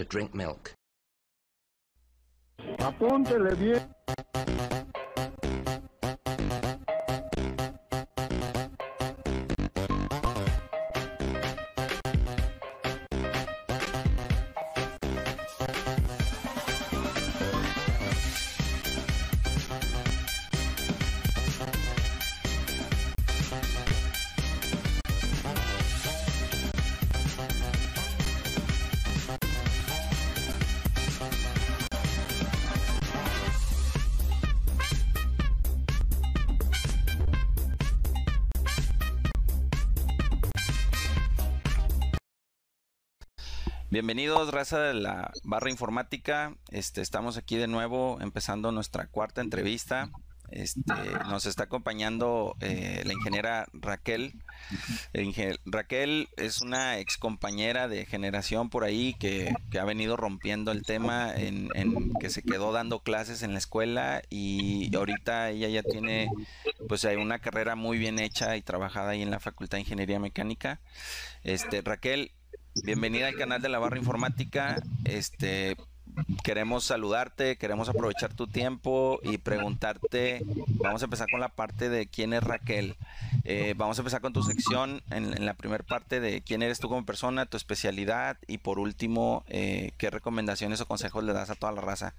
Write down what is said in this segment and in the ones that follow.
to drink milk. Apúntele bien. Bienvenidos, raza de la barra informática. Este, estamos aquí de nuevo empezando nuestra cuarta entrevista. Este, nos está acompañando eh, la ingeniera Raquel. Raquel es una ex compañera de generación por ahí que, que ha venido rompiendo el tema en, en que se quedó dando clases en la escuela y ahorita ella ya tiene pues hay una carrera muy bien hecha y trabajada ahí en la Facultad de Ingeniería Mecánica. Este, Raquel, bienvenida al canal de la barra informática. Este, queremos saludarte, queremos aprovechar tu tiempo y preguntarte, vamos a empezar con la parte de quién es Raquel. Eh, vamos a empezar con tu sección en, la primera parte de quién eres tú como persona, tu especialidad y por último, eh, qué recomendaciones o consejos le das a toda la raza.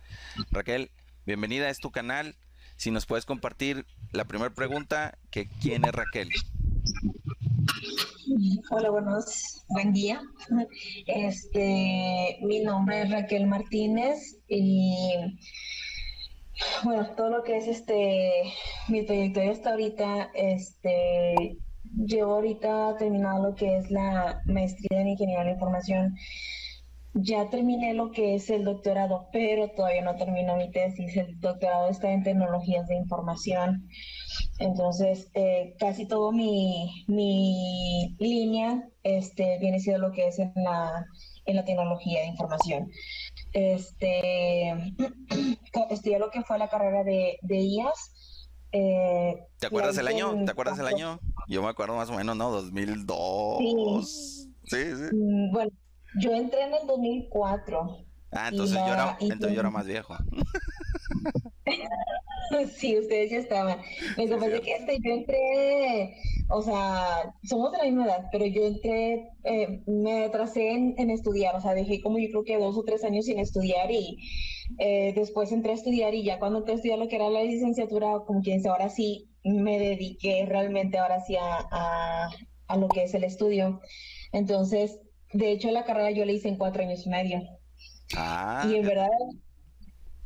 Raquel, bienvenida, es tu canal. Si nos puedes compartir la primera pregunta, que quién es Raquel. Hola, buenos, buen día. Este, mi nombre es Raquel Martínez y bueno, todo lo que es este, mi trayectoria hasta ahorita, este, llevo ahorita terminado lo que es la maestría en ingeniería de la información. Ya terminé lo que es el doctorado, pero todavía no termino mi tesis. El doctorado está en tecnologías de información. Entonces, eh, casi todo mi, mi línea este, viene siendo lo que es en la, en la tecnología de información. Este, estudié lo que fue la carrera de, de IAS. eh, ¿Te acuerdas el año? en ¿Te acuerdas el año? Yo me acuerdo más o menos, ¿no? 2002. Sí, sí. Mm, Bueno, yo entré en el 2004. Ah, entonces yo era, entonces yo era más viejo. Sí, ustedes ya estaban. Lo que pasa es que este, yo entré, o sea, somos de la misma edad, pero yo entré, eh, me atrasé en, en estudiar, o sea, dejé como yo creo que dos o tres años sin estudiar y eh, después entré a estudiar y ya cuando entré a estudiar lo que era la licenciatura, como quien dice, ahora sí me dediqué realmente ahora sí a, a, a lo que es el estudio. Entonces, de hecho, la carrera yo la hice en cuatro años y medio. Ah, Y en verdad,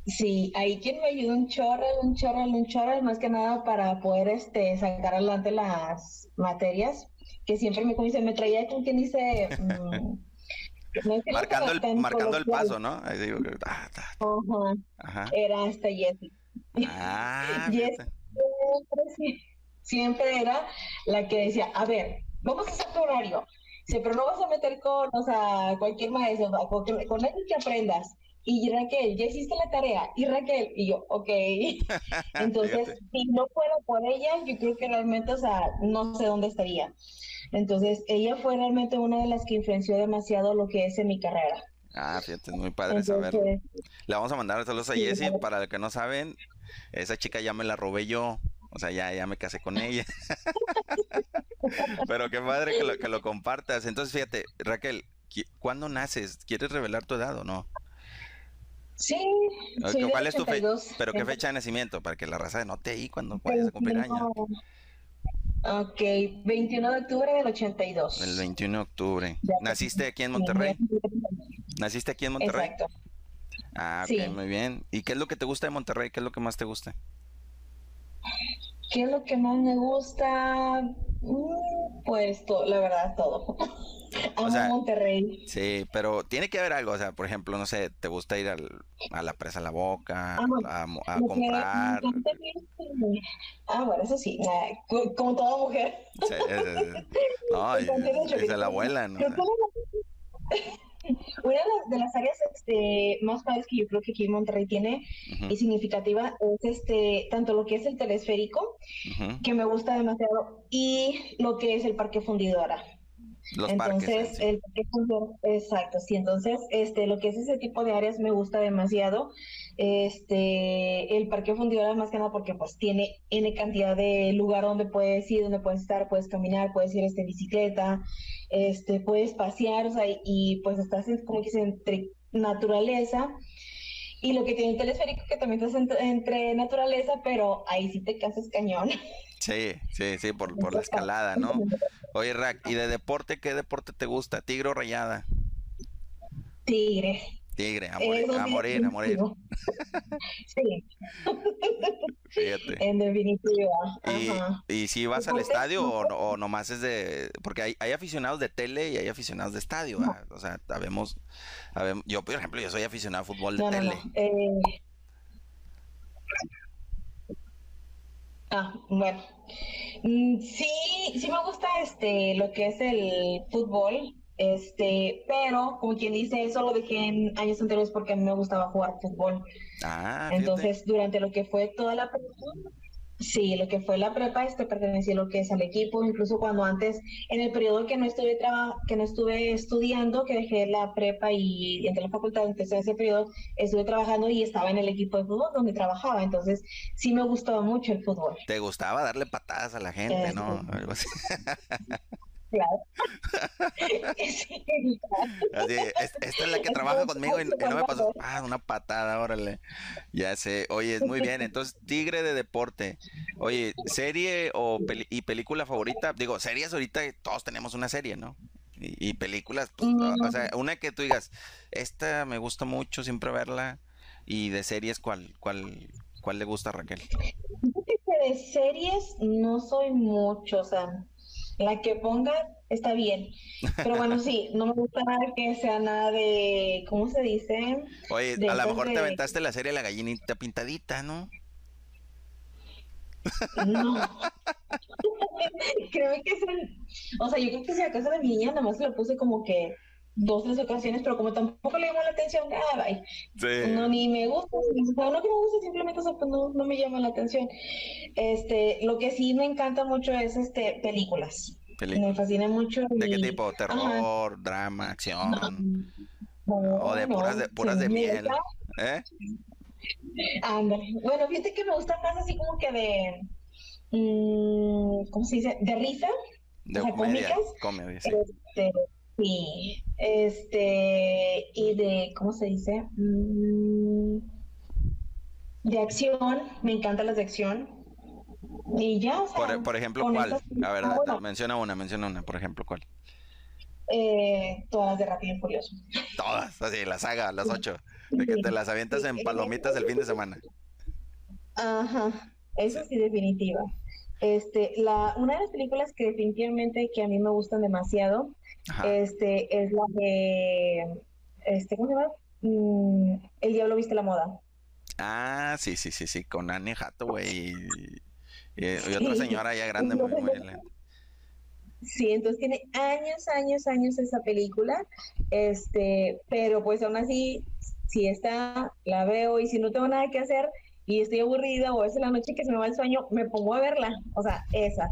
sí, ahí quien me ayudó un chorro, un chorro, un chorro, más que nada para poder este, sacar adelante las materias, que siempre me, dice, me traía con quien dice, mm, no es que no marcando el, marcando el paso, ¿no? Ahí digo que- ah, ta, Ajá, Ajá. era hasta Jessie. Ah, Jessie siempre, siempre era la que decía, a ver, vamos a hacer tu horario. Dice, pero no vas a meter con, o sea, cualquier maestro, con, con alguien que aprendas. Y Raquel, ya hiciste la tarea. Y Raquel, y yo, ok. Entonces, si no fuera por ella, yo creo que realmente, o sea, no sé dónde estaría. Entonces, ella fue realmente una de las que influenció demasiado lo que es en mi carrera. Ah, fíjate, es muy padre. Entonces, Le vamos a mandar saludos a Sí, Jessie. Para los que no saben, esa chica ya me la robé yo. O sea, ya, ya me casé con ella. Pero qué padre que lo, que lo compartas. Entonces, fíjate, Raquel, ¿cuándo naces? ¿Quieres revelar tu edad o no? sí, del ¿Cuál es tu fecha? 82. ¿Pero qué fecha de nacimiento? Para que la raza note ahí cuando vayas a cumplir años. Ok, 21 de octubre del 82. El 21 de octubre. ¿Naciste aquí en Monterrey? ¿Naciste aquí en Monterrey? Exacto. Ah, ok, muy bien. ¿Y qué es lo que te gusta de Monterrey? ¿Qué es lo que más te gusta? ¿Qué es lo que más me gusta? Mm, Pues todo, la verdad, todo. Amo sea, Monterrey. Sí, pero tiene que haber algo, o sea, por ejemplo, no sé, ¿te gusta ir al- a la presa La Boca, Amo- a, a comprar? ir- Ah, bueno, eso sí, ah, co- como toda mujer. Sí, es- es- no, y se la vuelan, ¿no? Una de las, áreas este, más padres que yo creo que aquí en Monterrey tiene y significativa es este, tanto lo que es el telesférico, que me gusta demasiado, y lo que es el Parque Fundidora. Los parques. Entonces, sí. el exacto, sí, entonces, este, lo que es ese tipo de áreas me gusta demasiado. Este, el parque fundidora más que nada porque pues tiene N cantidad de lugar donde puedes ir, donde puedes estar, puedes caminar, puedes ir este, en bicicleta, este, puedes pasear, o sea, y, y, pues estás en, como que dice, entre naturaleza. Y lo que tiene el telesférico, que también estás entre, entre naturaleza, pero ahí sí te cansas cañón. Sí, sí, sí, por, por la escalada, ¿no? Oye, Rack, ¿y de deporte qué deporte te gusta? ¿Tigre o rayada? Tigre. Tigre, a morir, a morir, a morir. Sí, Fíjate. en definitiva. ¿Y, Ajá. y si vas al estadio o, no- o nomás es de...? Porque hay, hay aficionados de tele y hay aficionados de estadio. O sea, sabemos, sabemos... Yo, por ejemplo, yo soy aficionado a fútbol de No, no, no. tele. eh, Ah, bueno. Mm, Sí, sí me gusta este lo que es el fútbol, este, pero como quien dice, eso lo dejé en años anteriores porque a mí me gustaba jugar fútbol. Ah, fíjate. Entonces, durante lo que fue toda la prepa, sí, lo que fue la prepa, este pertenecía a lo que es al equipo, incluso cuando antes, en el periodo que no estuve traba- que no estuve estudiando, que dejé la prepa y entré a la facultad, entonces en ese periodo estuve trabajando y estaba en el equipo de fútbol donde trabajaba, entonces sí me gustaba mucho el fútbol. Te gustaba darle patadas a la gente, ¿no? Este. Algo así. Así, "Es- esta es la que trabaja conmigo y, no me pasó. Ah, una patada, órale. Ya sé. Oye, es muy bien. Entonces, Tigre de deporte. Oye, serie o peli- y película favorita. Digo, series ahorita todos tenemos una serie, ¿no? Y, y películas, pues, o sea, una que tú digas, esta me gusta mucho, siempre verla. Y de series, ¿cuál, cuál, cuál le gusta a Raquel? De series no soy mucho, o sea, la que ponga está bien. Pero bueno, sí, no me gusta nada que sea nada de, ¿cómo se dice? Oye, De a lo mejor te aventaste la serie La Gallinita Pintadita, ¿no? No. Creo que es el, o sea, yo creo que si acaso de mi niña nada más lo puse como que dos, tres ocasiones, pero como tampoco le llamó la atención, ah, bye. Sí. No, ni me gusta, o sea, no que me gusta, simplemente o sea, pues, no, no me llama la atención. Este, lo que sí me encanta mucho es este películas. Película. Me fascina mucho ¿De qué tipo? Ajá. ¿Terror, drama, acción? No, O de no, puras de, puras de miel. ¿Eh? Ándale. Bueno, fíjate que me gusta más así como que de, mm, ¿cómo se dice? De risa. De O sea, comedia. cómicas. Comedia, sí. Este, sí. Este, y de, ¿cómo se dice? Mm, de acción. Me encantan las de acción. Y ya, o sea, Por, por ejemplo, ¿cuál? esas- A ver, Ah, bueno, menciona una, menciona una, por ejemplo, ¿cuál? eh, todas de Rápido y Furioso. Todas, así, la saga, las ocho. De que te las avientas en palomitas el fin de semana. Ajá, eso sí, definitiva. Este, la, una de las películas que definitivamente que a mí me gustan demasiado, Ajá. este, es la de, este, ¿cómo se llama? Mm, El Diablo Viste la Moda. Ah, sí, sí, sí, sí, con Anne Hathaway y, y- y otra señora ya grande, muy, muy. Sí, entonces tiene años, años, años esa película, este, pero pues aún así, si está, la veo y si no tengo nada que hacer y estoy aburrida o es en la noche que se me va el sueño, me pongo a verla, o sea, esa.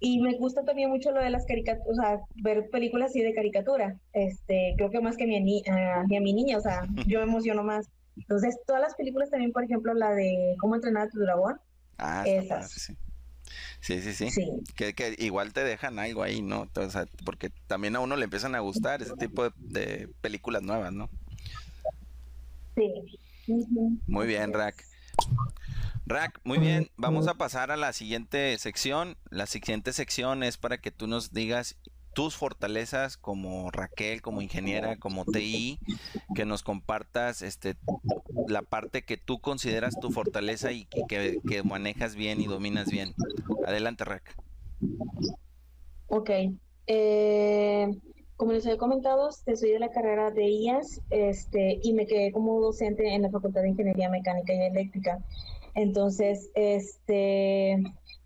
Y me gusta también mucho lo de las caricaturas, o sea, ver películas así de caricatura, este, creo que más que a mi, a, ni a mi niña, o sea, yo me emociono más. Entonces, todas las películas también, por ejemplo, la de Cómo entrenar a tu dragón, Ah, Esas. padre, sí. Sí, sí, sí. sí, Que, que igual te dejan algo ahí, ¿no? O sea, porque también a uno le empiezan a gustar ese tipo de, de películas nuevas, ¿no? sí. Muy bien, Rack. Rack, muy bien, vamos a pasar a la siguiente sección. La siguiente sección es para que tú nos digas tus fortalezas como Raquel, como ingeniera, como TI, que nos compartas este, la parte que tú consideras tu fortaleza y que, manejas bien y dominas bien. Adelante, Raquel. Ok. Eh, como les he comentado, soy de la carrera de IAS este, y me quedé como docente en la Facultad de Ingeniería Mecánica y Eléctrica. Entonces, este,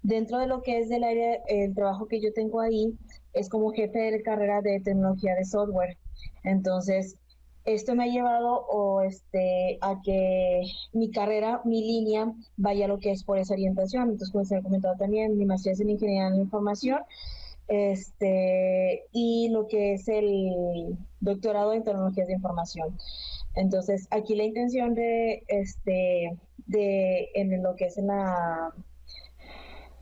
dentro de lo que es del área, el trabajo que yo tengo ahí, es como jefe de carrera de tecnología de software. Entonces, esto me ha llevado o este, a que mi carrera, mi línea, vaya a lo que es por esa orientación. Entonces, como se ha comentado también, mi maestría es en ingeniería en información este, y lo que es el doctorado en tecnologías de información. Entonces, aquí la intención de, este, de en lo que es en la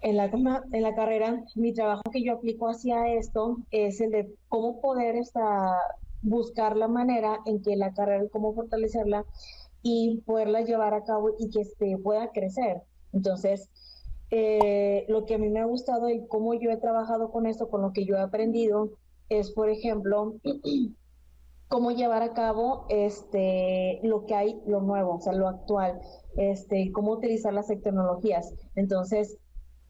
en la, en la carrera, mi trabajo que yo aplico hacia esto es el de cómo poder esta, buscar la manera en que la carrera, cómo fortalecerla y poderla llevar a cabo y que este, pueda crecer. Entonces, eh, lo que a mí me ha gustado y cómo yo he trabajado con esto, con lo que yo he aprendido, es, por ejemplo, cómo llevar a cabo este, lo que hay, lo nuevo, o sea, lo actual, este, cómo utilizar las tecnologías. Entonces,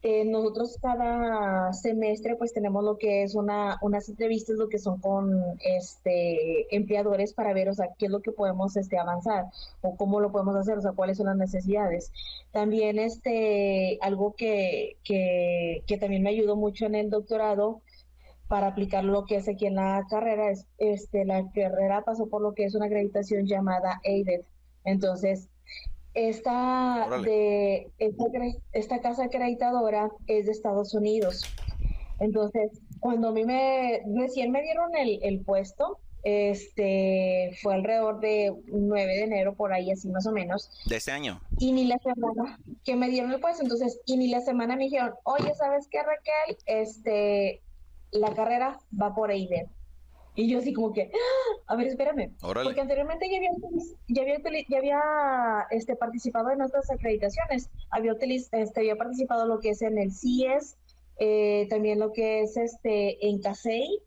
eh, nosotros cada semestre pues tenemos lo que es una, unas entrevistas, lo que son con este, empleadores para ver, o sea, qué es lo que podemos este, avanzar o cómo lo podemos hacer, o sea, cuáles son las necesidades. También este, algo que, que, que también me ayudó mucho en el doctorado para aplicar lo que es aquí en la carrera, es, este, la carrera pasó por lo que es una acreditación llamada AIDED. Entonces, esta, de, esta, casa acreditadora es de Estados Unidos. Entonces, cuando a mí me, recién me dieron el, el puesto, este fue alrededor de 9 de enero por ahí así más o menos de este año y ni la semana que me dieron el puesto entonces y ni la semana me dijeron oye sabes qué Raquel este la carrera va por ahí de y yo así como que, a ver, espérame. Porque anteriormente ya había, ya había, ya había este, participado en otras acreditaciones. Había, este, había participado lo que es en el CIES, eh, también lo que es este, en CASEI,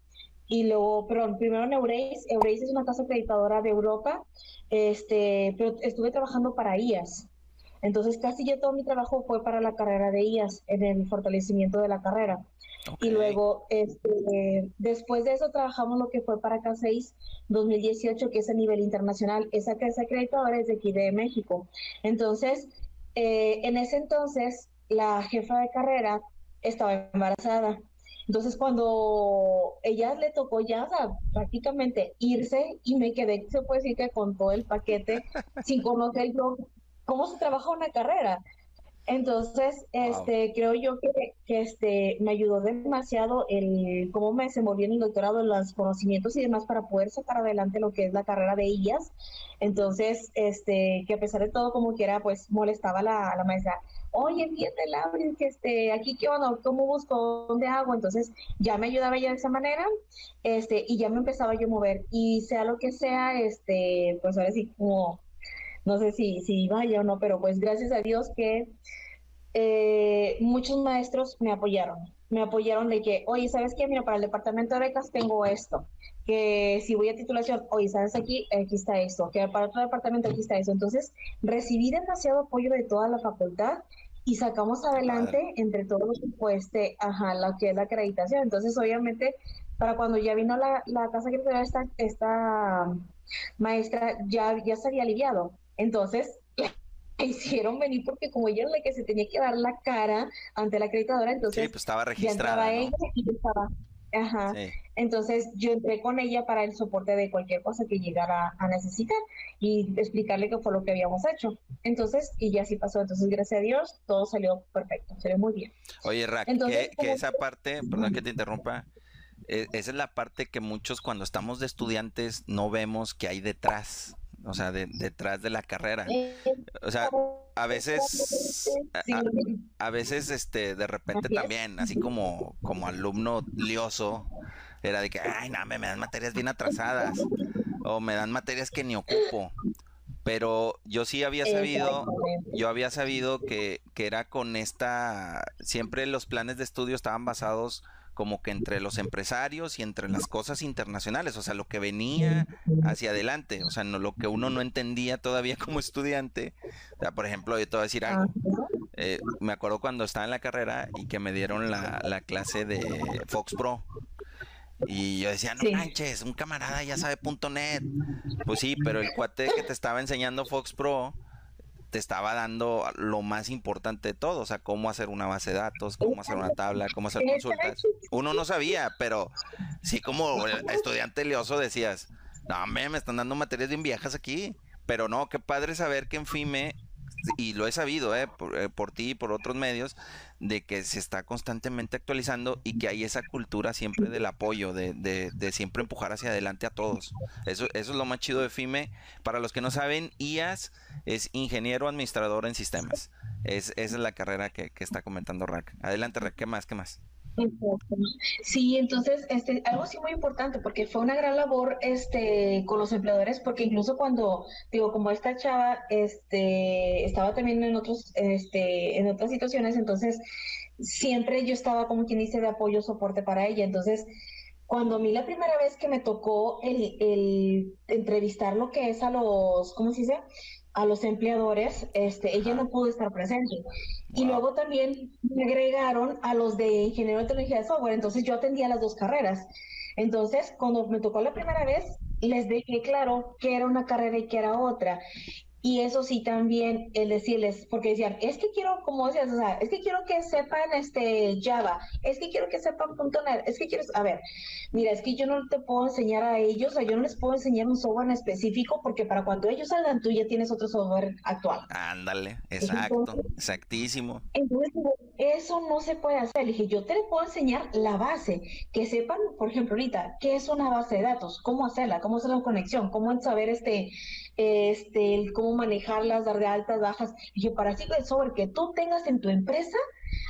y luego, perdón, primero en Eureis. Eureis es una casa acreditadora de Europa, este, pero estuve trabajando para IAS. Entonces, casi ya todo mi trabajo fue para la carrera de IAS, en el fortalecimiento de la carrera. Y luego, este, después de eso, trabajamos lo que fue para K6 2018, que es a nivel internacional. Esa casa acreditadora es de aquí de México. Entonces, eh, en ese entonces, la jefa de carrera estaba embarazada. Entonces, cuando ella le tocó ya, prácticamente irse y me quedé, se puede decir que con todo el paquete, sin conocer yo cómo se trabaja una carrera. Entonces, este, creo yo que, este, me ayudó demasiado el cómo me desenvolví en el doctorado, los conocimientos y demás para poder sacar adelante lo que es la carrera de ellas. Entonces, este, que a pesar de todo, como quiera, pues molestaba la, la maestra. Oye, fíjate, Laura, que este, aquí qué onda, cómo busco, dónde hago. Entonces, ya me ayudaba ella de esa manera, este, y ya me empezaba yo a mover. Y sea lo que sea, este, pues ahora sí, como no sé si, si vaya o no, pero pues gracias a Dios que eh, muchos maestros me apoyaron. Me apoyaron de que, oye, ¿sabes qué? Mira, para el departamento de becas tengo esto. Que si voy a titulación, oye, ¿sabes aquí? Aquí está esto. Que para otro departamento aquí está eso. Entonces, recibí demasiado apoyo de toda la facultad y sacamos adelante entre todos pues este, ajá, lo que es la acreditación. Entonces, obviamente, para cuando ya vino la, la casa que esta, esta maestra, ya, ya se había aliviado. Entonces, hicieron venir porque como ella es la que se tenía que dar la cara ante la acreditadora, entonces sí, pues estaba registrada. ella y estaba. Ajá. Entonces yo entré con ella para el soporte de cualquier cosa que llegara a necesitar y explicarle qué fue lo que habíamos hecho. Entonces, y ya así pasó. Entonces, gracias a Dios, todo salió perfecto, salió muy bien. Oye, Rack, que, esa parte, perdón que te interrumpa, e, esa es la parte que muchos cuando estamos de estudiantes no vemos que hay detrás o sea, detrás de la carrera. O sea, a veces, a, veces, este, de repente también, así como, como alumno lioso, era de que, ay, no, me, me dan materias bien atrasadas, o me dan materias que ni ocupo. Pero yo sí había sabido, yo había sabido que, que era con esta, siempre los planes de estudio estaban basados como que entre los empresarios y entre las cosas internacionales, o sea, lo que venía hacia adelante, o sea, no, lo que uno no entendía todavía como estudiante. O sea, por ejemplo, yo te voy a decir algo. Eh, me acuerdo cuando estaba en la carrera y que me dieron la, la clase de Fox Pro. Y yo decía, no manches, un camarada ya sabe .net. Pues sí, pero el cuate que te estaba enseñando Fox Pro te estaba dando lo más importante de todo, o sea, cómo hacer una base de datos, cómo hacer una tabla, cómo hacer consultas. Uno no sabía, pero sí como estudiante leoso decías, no, me, me están dando materias bien viejas aquí. Pero no, qué padre saber que en FIME y lo he sabido eh, eh, por, ti y por otros medios, de que se está constantemente actualizando y que hay esa cultura siempre del apoyo, de, de, siempre empujar hacia adelante a todos. Eso, eso es lo más chido de FIME. Para los que no saben, IAS es ingeniero administrador en sistemas. Es, esa es la carrera que, que está comentando Rack. Adelante, Rack, ¿qué más? ¿Qué más? Sí, entonces, este, algo sí muy importante, porque fue una gran labor este, con los empleadores, porque incluso cuando, digo, como esta chava este, estaba también en, otros, este, en otras situaciones, entonces siempre yo estaba como quien dice de apoyo, soporte para ella. Entonces, cuando a mí la primera vez que me tocó el, el entrevistar lo que es a los, ¿cómo se dice? A los empleadores, este, ella no pudo estar presente. Y luego también me agregaron a los de ingeniero de tecnología de software, entonces yo atendía las dos carreras. Entonces, cuando me tocó la primera vez, les dejé claro que era una carrera y que era otra. Y eso sí también, el decirles, porque decían, es que quiero, como decías, o sea, es que quiero que sepan este Java, es que quiero que sepan .NET, es que quiero, a ver, mira, es que yo no te puedo enseñar a ellos, o sea, yo no les puedo enseñar un software en específico, porque para cuando ellos salgan tú ya tienes otro software actual. Ándale, exacto, exactísimo. Entonces, eso no se puede hacer. Le dije, yo te puedo enseñar la base, que sepan, por ejemplo, ahorita, qué es una base de datos, cómo hacerla, cómo hacer la conexión, cómo saber este, este, cómo manejarlas, dar de altas, bajas. Dije, para así el software que tú tengas en tu empresa,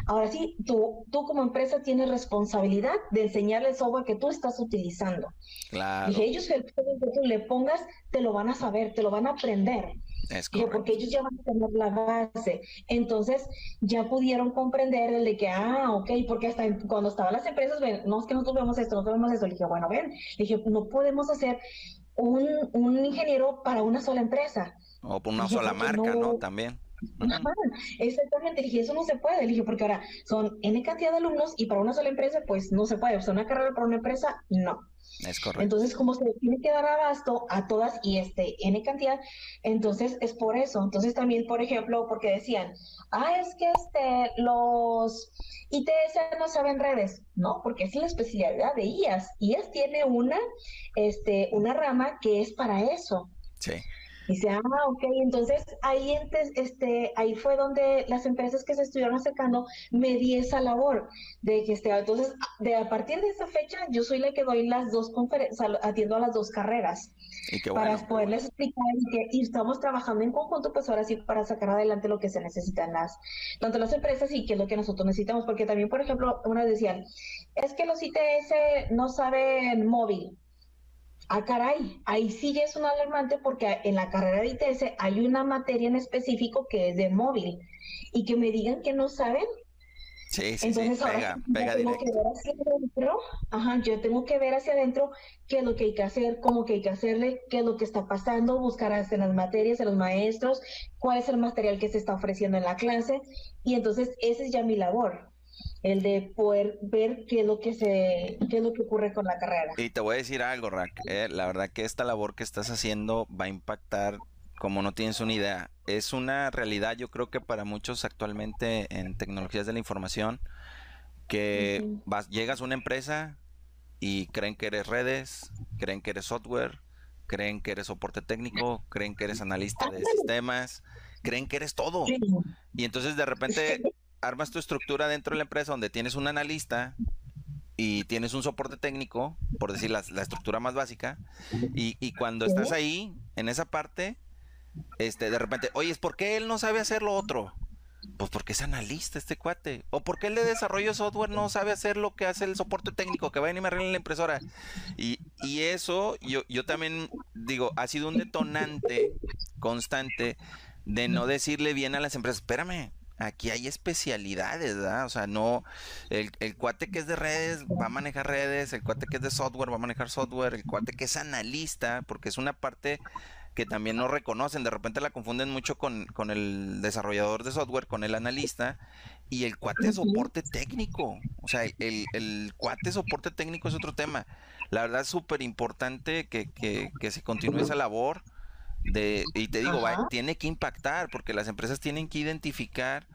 ahora sí, tú, tú como empresa tienes responsabilidad de enseñarle el software que tú estás utilizando. Claro. Dije, ellos que tú le pongas, te lo van a saber, te lo van a aprender. Es porque ellos ya van a tener la base. Entonces, ya pudieron comprender el de que, ah, ok, porque hasta cuando estaban las empresas, ven, no es que nosotros vemos esto, nosotros vemos esto. Le dije, bueno, ven, le dije, no podemos hacer un, un ingeniero para una sola empresa. O por una sola marca, ¿no? También. exactamente, dije, eso no se puede, dije, porque ahora son N cantidad de alumnos y para una sola empresa, pues no se puede, o sea, una carrera para una empresa, no. Es correcto. Entonces, como se tiene que dar abasto a todas y este N cantidad, entonces es por eso. Entonces también, por ejemplo, porque decían, ah, es que este, los ITS no saben redes, ¿no? Porque es la especialidad de IAS. IAS tiene una, este, una rama que es para eso. Sí. Dice, ah, ok, entonces ahí, este, ahí fue donde las empresas que se estuvieron acercando me di esa labor de que este, entonces, de a partir de esa fecha, yo soy la que doy las dos conferencias, atiendo a las dos carreras. para poderles explicar que y estamos trabajando en conjunto, pues ahora sí, para sacar adelante lo que se necesitan las, tanto las empresas y qué es lo que nosotros necesitamos, porque también, por ejemplo, una decían, es que los ITS no saben móvil, Ah, caray, ahí sí es un alarmante porque en la carrera de ITS hay una materia en específico que es de móvil y que me digan que no saben. Sí, sí, Entonces, sí, pega, pega tengo que ver hacia adentro, ajá, yo tengo que ver hacia adentro qué es lo que hay que hacer, cómo que hay que hacerle, qué es lo que está pasando, buscar en las materias, en los maestros, cuál es el material que se está ofreciendo en la clase y entonces esa es ya mi labor el de poder ver qué es lo que se qué es lo que ocurre con la carrera. Y te voy a decir algo, Rack, eh, la verdad que esta labor que estás haciendo va a impactar como no tienes una idea. Es una realidad, yo creo que para muchos actualmente en tecnologías de la información que vas, llegas a una empresa y creen que eres redes, creen que eres software, creen que eres soporte técnico, creen que eres analista de sistemas, creen que eres todo. Y entonces de repente armas tu estructura dentro de la empresa donde tienes un analista y tienes un soporte técnico, por decir la, estructura más básica, y, cuando estás ahí, en esa parte, este, de repente, oye, ¿por qué él no sabe hacer lo otro? Pues porque es analista este cuate. O porque él de desarrollo software no sabe hacer lo que hace el soporte técnico, que va a y me arregla la impresora. Y, y eso, yo, yo también digo, ha sido un detonante constante de no decirle bien a las empresas, espérame, aquí hay especialidades, ¿verdad? O sea, no, el, el, cuate que es de redes va a manejar redes, el cuate que es de software va a manejar software, el cuate que es analista, porque es una parte que también no reconocen, de repente la confunden mucho con, con el desarrollador de software, con el analista, y el cuate de soporte técnico, o sea, el, el cuate de soporte técnico es otro tema. La verdad es súper importante que, que, que se continúe esa labor de, y te digo, tiene que impactar porque las empresas tienen que identificar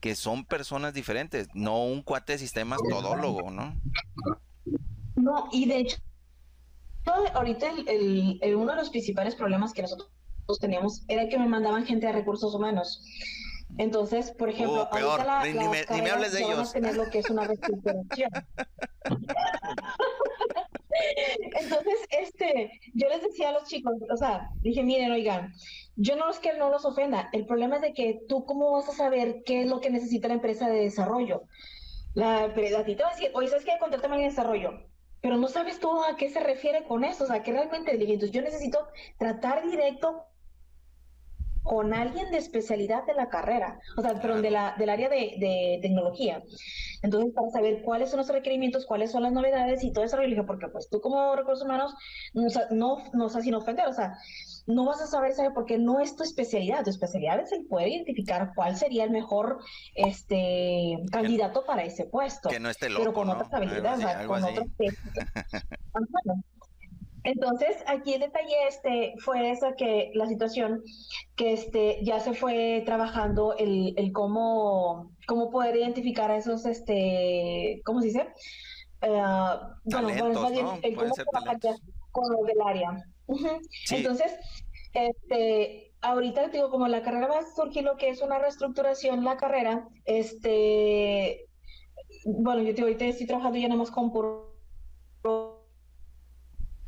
que son personas diferentes, no un cuate de sistemas todólogo, ¿no? No, y de hecho, ahorita el, uno de los principales problemas que nosotros teníamos era que me mandaban gente a recursos humanos. Entonces, por ejemplo, uh, ahorita ni, me, hables de ellos. tener lo que es una reestructuración. Entonces, este, yo les decía a los chicos, o sea, dije, miren, oigan, yo no es que no los ofenda, el problema es de que tú cómo vas a saber qué es lo que necesita la empresa de desarrollo. La, a ti te va a decir, oye, ¿sabes qué? Contratame en desarrollo. Pero no sabes tú a qué se refiere con eso, o sea, que realmente, entonces yo necesito tratar directo con alguien de especialidad de la carrera, o sea, perdón, de la, del área de, de, tecnología. Entonces, para saber cuáles son los requerimientos, cuáles son las novedades y todo eso, dije, porque pues tú como recursos humanos, no, no, no sé sin ofender, o sea, no vas a saber, ¿sabe? Porque no es tu especialidad, tu especialidad es el poder identificar cuál sería el mejor este candidato para ese puesto. Que no esté loco, Pero con ¿no? otras habilidades, con otros Entonces, aquí el detalle este fue esa que la situación que este ya se fue trabajando el, el cómo, cómo poder identificar a esos este, ¿cómo se dice? Uh, bueno, bueno, el cómo trabajar con los del área. Entonces, este, ahorita digo, como la carrera va a surgir lo que es una reestructuración, la carrera, este, bueno, yo te, ahorita estoy trabajando ya nada más con puro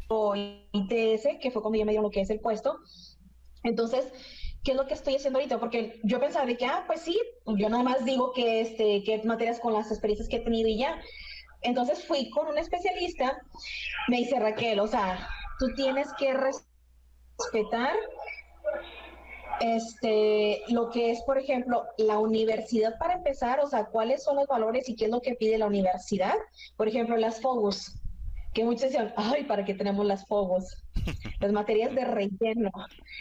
ITS, que fue cuando ya me dieron lo que es el puesto. Entonces, ¿qué es lo que estoy haciendo ahorita? Porque yo pensaba de que, ah, pues sí, yo nada más digo que, este, que materias con las experiencias que he tenido y ya. Entonces fui con un especialista, me dice Raquel, o sea, tú tienes que respetar este, lo que es, por ejemplo, la universidad para empezar, o sea, cuáles son los valores y qué es lo que pide la universidad. Por ejemplo, las FOGUS, que muchos decían, ay, ¿para qué tenemos las FOGUS? Las materias de relleno.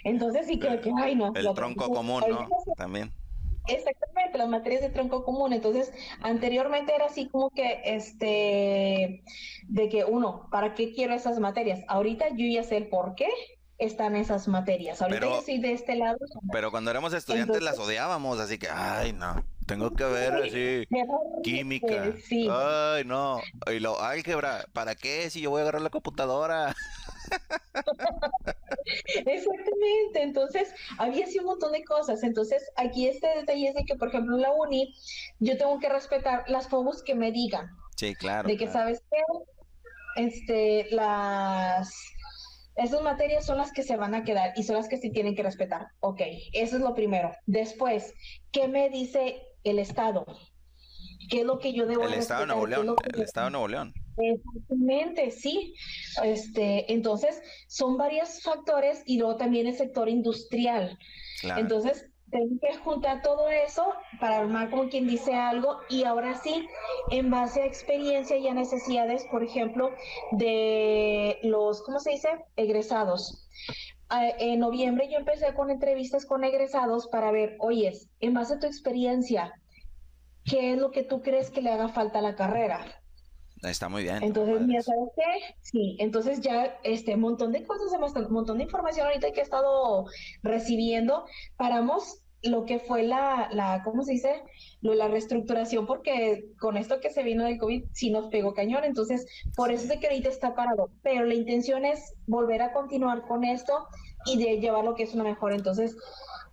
Entonces sí creo que, ay, no. El tronco común, ¿no? También. Exactamente, las materias de tronco común. Entonces, anteriormente era así como que, este, de que uno, ¿para qué quiero esas materias? Ahorita yo ya sé el por qué están esas materias. Ahorita Pero- yo soy de este lado. Pero cuando éramos estudiantes las odiábamos, así que, ay, no, tengo que ver así, química. Sí. Ay, no. Y lo álgebra, ¿para qué si yo voy a agarrar la computadora? Exactamente, entonces había así un montón de cosas. Entonces, aquí este detalle es de que, por ejemplo, en la uni, yo tengo que respetar las FOBUS que me digan, Sí, claro. de que, claro. ¿sabes qué? Este, las... Esas materias son las que se van a quedar y son las que sí tienen que respetar. Ok, eso es lo primero. Después, ¿qué me dice el Estado? ¿Qué es lo que yo debo El Estado de Nuevo León, el Estado de Nuevo León. Exactamente, sí. Este, entonces, son varios factores y luego también el sector industrial. Claro. Entonces, tengo que juntar todo eso para armar como quien dice algo y ahora sí, en base a experiencia y a necesidades, por ejemplo, de los, ¿cómo se dice? Egresados. En noviembre yo empecé con entrevistas con egresados para ver, oyes, en base a tu experiencia, ¿qué es lo que tú crees que le haga falta a la carrera? Está muy bien. Entonces, eso. ¿sabes qué? Sí, entonces ya este montón de cosas, un montón de información ahorita que he estado recibiendo, paramos lo que fue la, la ¿cómo se dice? Lo, la reestructuración, porque con esto que se vino del COVID sí nos pegó cañón, entonces por eso es que ahorita está parado, pero la intención es volver a continuar con esto y de llevar lo que es una mejor. Entonces,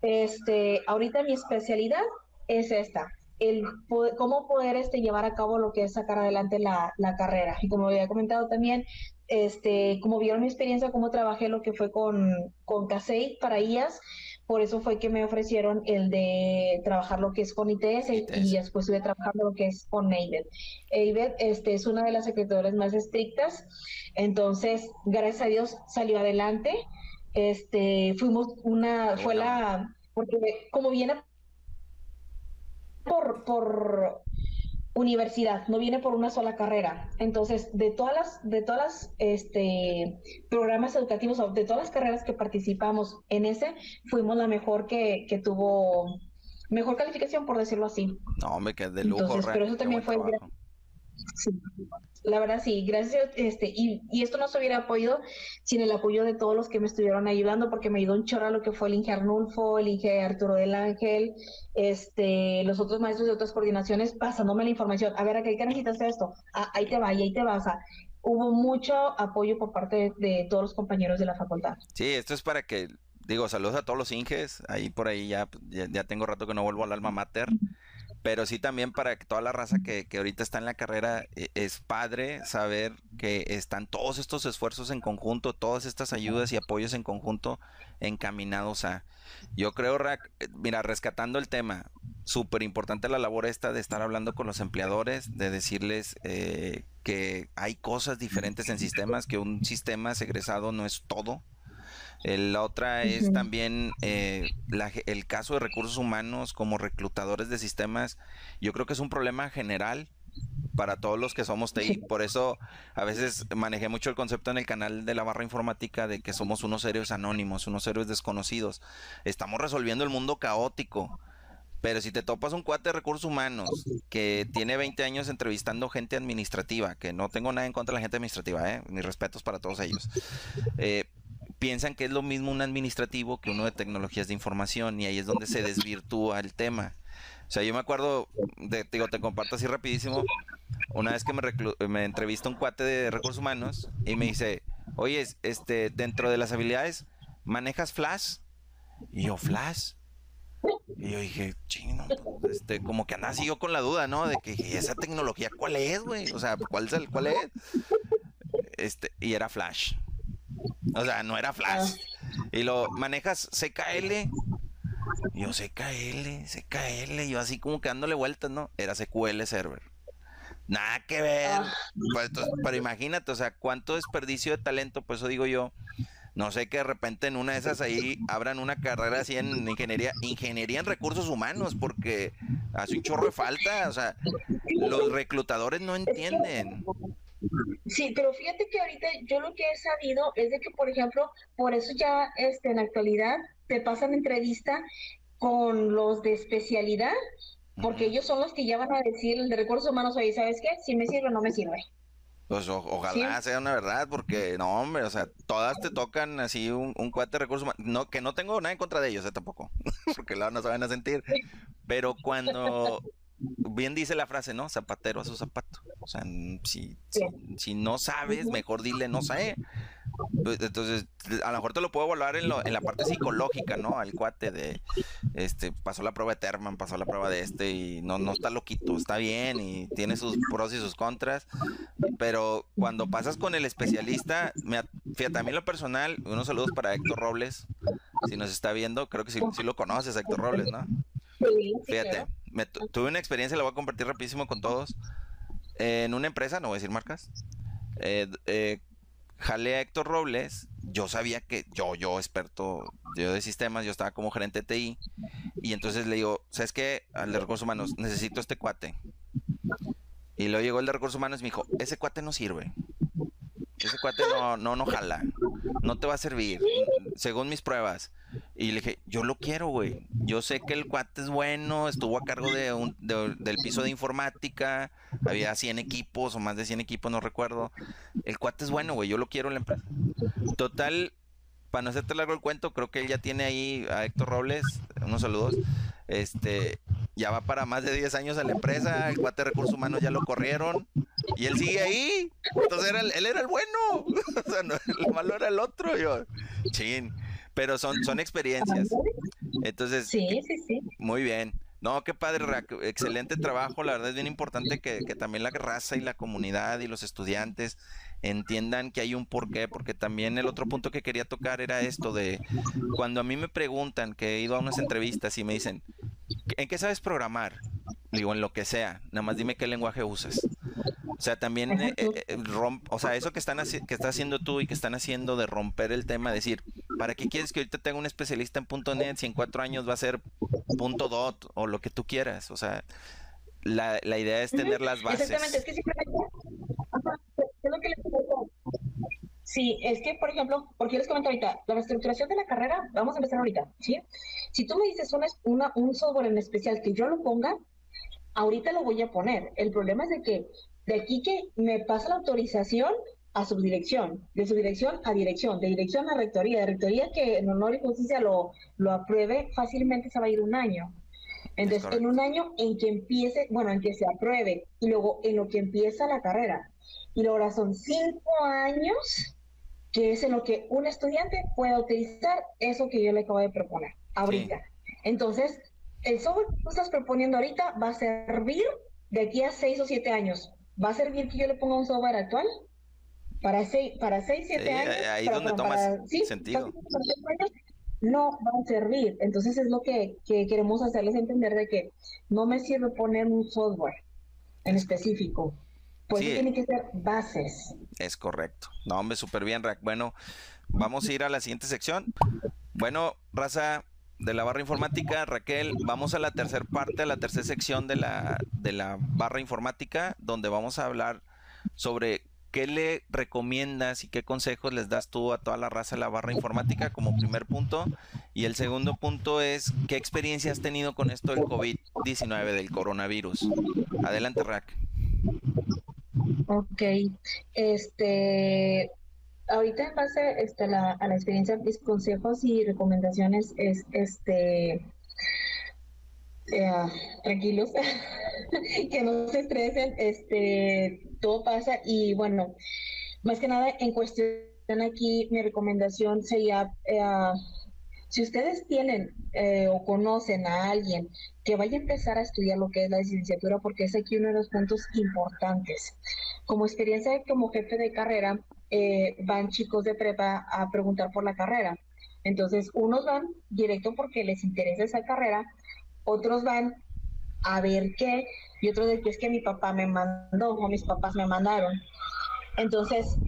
este, ahorita mi especialidad es esta, el poder- cómo poder este, llevar a cabo lo que es sacar adelante la, la carrera. Y como había comentado también, este, como vieron mi experiencia, cómo trabajé lo que fue con, con Casey para IAS, por eso fue que me ofrecieron el de trabajar lo que es con ITS, y- ITS. y después estuve trabajando lo que es con AIVET. AIVET este, es una de las secretadoras más estrictas, entonces, gracias a Dios, salió adelante. este, fuimos una, fue la, porque como viene por, por universidad, no viene por una sola carrera. Entonces, de todas las, de todas las este, programas educativos, o de todas las carreras que participamos en ese, fuimos la mejor que, que tuvo mejor calificación, por decirlo así. No, hombre, que de lujo. Entonces, pero eso también fue Sí, la verdad sí, gracias. Este, y, y, esto no se hubiera podido sin el apoyo de todos los que me estuvieron ayudando, porque me ayudó un chorro lo que fue el Inge Arnulfo, el Inge Arturo del Ángel, este, los otros maestros de otras coordinaciones, pasándome la información. A ver, ¿a qué necesitas esto? Ah, ahí te va, y ahí te vas. a hubo mucho apoyo por parte de, todos los compañeros de la facultad. Sí, esto es para que digo, saludos a todos los Inges. Ahí por ahí ya, ya, ya, tengo rato que no vuelvo al alma mater pero sí también para que toda la raza que, que ahorita está en la carrera eh, es padre saber que están todos estos esfuerzos en conjunto, todas estas ayudas y apoyos en conjunto encaminados a... Yo creo, eh, mira, rescatando el tema, súper importante la labor esta de estar hablando con los empleadores, de decirles eh, que hay cosas diferentes en sistemas, que un sistema segresado no es todo, la otra es también eh, el caso de recursos humanos como reclutadores de sistemas. Yo creo que es un problema general para todos los que somos TI. Por eso a veces manejé mucho el concepto en el canal de la barra informática de que somos unos héroes anónimos, unos héroes desconocidos. Estamos resolviendo el mundo caótico. Pero si te topas un cuate de recursos humanos que tiene 20 años entrevistando gente administrativa, que no tengo nada en contra de la gente administrativa, ¿eh? mis respetos para todos ellos, eh, piensan que es lo mismo un administrativo que uno de tecnologías de información y ahí es donde se desvirtúa el tema. O sea, yo me acuerdo, de, digo, te comparto así rapidísimo, una vez que me, me entrevista un cuate de recursos humanos y me dice, oye, este, dentro de las habilidades, ¿manejas Flash? Y yo, ¿Flash? Y yo dije, chino, este, como que andaba así yo con la duda, ¿no? De que esa tecnología, ¿cuál es, güey? O sea, ¿cuál es? El, ¿Cuál es? Este, y era Flash. O sea, no era Flash. Ah. Y lo manejas CKL. Yo CKL, CKL, yo así como que dándole vueltas, ¿no? Era SQL Server. Nada que ver. Ah. Pues, pero imagínate, o sea, cuánto desperdicio de talento, pues eso digo yo. No sé que de repente en una de esas ahí abran una carrera así en ingeniería, ingeniería en recursos humanos, porque hace un chorro de falta. O sea, los reclutadores no entienden. Sí, pero fíjate que ahorita yo lo que he sabido es de que, por ejemplo, por eso ya este, en la actualidad te pasan entrevista con los de especialidad, porque ellos son los que ya van a decir el de recursos humanos, oye, ¿sabes qué? Si me sirve o no me sirve. Pues ojalá sea una verdad, porque no, hombre, o sea, todas te tocan así un, un cuate de recursos humanos. No, que no tengo nada en contra de ellos, eh, tampoco, porque luego no saben a sentir. Pero cuando bien dice la frase, ¿no? Zapatero a su zapato. O sea, si, si, no sabes, mejor dile no sé. Pues, entonces, a lo mejor te lo puedo evaluar en, en la parte psicológica, ¿no? Al cuate de, este, pasó la prueba de Terman, pasó la prueba de este y no, no está loquito, está bien y tiene sus pros y sus contras. Pero cuando pasas con el especialista, me, fíjate, a mí lo personal, unos saludos para Héctor Robles, si nos está viendo, creo que sí, sí lo conoces, Héctor Robles, ¿no? Fíjate, tuve una experiencia, la voy a compartir rapidísimo con todos. en una empresa, no voy a decir marcas, eh, eh, a Héctor Robles. Yo sabía que yo, yo experto yo de sistemas, yo estaba como gerente de TI. Y entonces le digo, ¿sabes qué? Al de recursos humanos, necesito este cuate. Y luego llegó el de recursos humanos y me dijo, ese cuate no sirve. Ese cuate no, no, no jala. No te va a servir. Según mis pruebas. Y le dije, yo lo quiero, güey. Yo sé que el cuate es bueno, estuvo a cargo de un, del piso de informática, había 100 equipos o más de 100 equipos, no recuerdo. El cuate es bueno, güey, yo lo quiero en la empresa. Total, para no hacerte largo el cuento, creo que él ya tiene ahí a Héctor Robles, unos saludos. Este, ya va para más de 10 años en la empresa, el cuate de recursos humanos ya lo corrieron y él sigue ahí. Entonces era él era el bueno, o sea, no, el malo era el otro. Yo, chin pero son, son experiencias. Entonces, sí, sí, sí. Muy bien. No, qué padre, excelente trabajo. La verdad es bien importante que, que, también la raza y la comunidad y los estudiantes entiendan que hay un porqué, porque también el otro punto que quería tocar era esto de cuando a mí me preguntan, que he ido a unas entrevistas y me dicen, ¿en qué sabes programar? Digo, en lo que sea, nada más dime qué lenguaje usas. O sea, también eh, eh, romp, o sea, eso que están que estás haciendo tú y que están haciendo de romper el tema, decir, ¿para qué quieres que ahorita tenga un especialista en .NET si en cuatro años va a ser .dot o lo que tú quieras? O sea, la, la idea es tener las bases. Exactamente, es que simplemente... es lo que les Sí, es que, por ejemplo, porque les comento ahorita, la reestructuración de la carrera, vamos a empezar ahorita, ¿sí? Si tú me dices una, una, un software en especial que yo lo ponga, ahorita lo voy a poner. El problema es de que de aquí que me pasa la autorización a subdirección, de subdirección a dirección, de dirección a rectoría, de rectoría que en honor y justicia lo, lo apruebe, fácilmente se va a ir un año. Entonces, en un año en que empiece, bueno, en que se apruebe, y luego en lo que empieza la carrera. Y ahora son cinco años que es en lo que un estudiante puede utilizar eso que yo le acabo de proponer ahorita. Entonces, el software que tú estás proponiendo ahorita va a servir de aquí a seis o siete años. ¿Va a servir que yo le ponga un software actual? Para seis, para seis, siete años. Ahí es donde tomas sentido. no va a servir. Entonces es lo que, queremos hacerles entender de que no me sirve poner un software en específico. Pues tiene que ser bases. Es correcto. No, hombre, súper bien, Rack. Bueno, vamos a ir a la siguiente sección. Bueno, raza, de la barra informática. Raquel, vamos a la tercera parte, a la tercera sección de la, de la barra informática, donde vamos a hablar sobre qué le recomiendas y qué consejos les das tú a toda la raza de la barra informática como primer punto. Y el segundo punto es qué experiencia has tenido con esto del COVID-19, del coronavirus. Adelante, Rack. Ok, este, ahorita en base este, a la experiencia, mis consejos y recomendaciones es, este, eh, tranquilos, que no se estresen, este, todo pasa y bueno, más que nada en cuestión aquí, mi recomendación sería, eh, si ustedes tienen eh, o conocen a alguien que vaya a empezar a estudiar lo que es la licenciatura, porque es aquí uno de los puntos importantes. Como experiencia como jefe de carrera, eh, van chicos de prepa a preguntar por la carrera. Entonces, unos van directo porque les interesa esa carrera, otros van a ver qué, y otros de que es que mi papá me mandó o mis papás me mandaron. Entonces,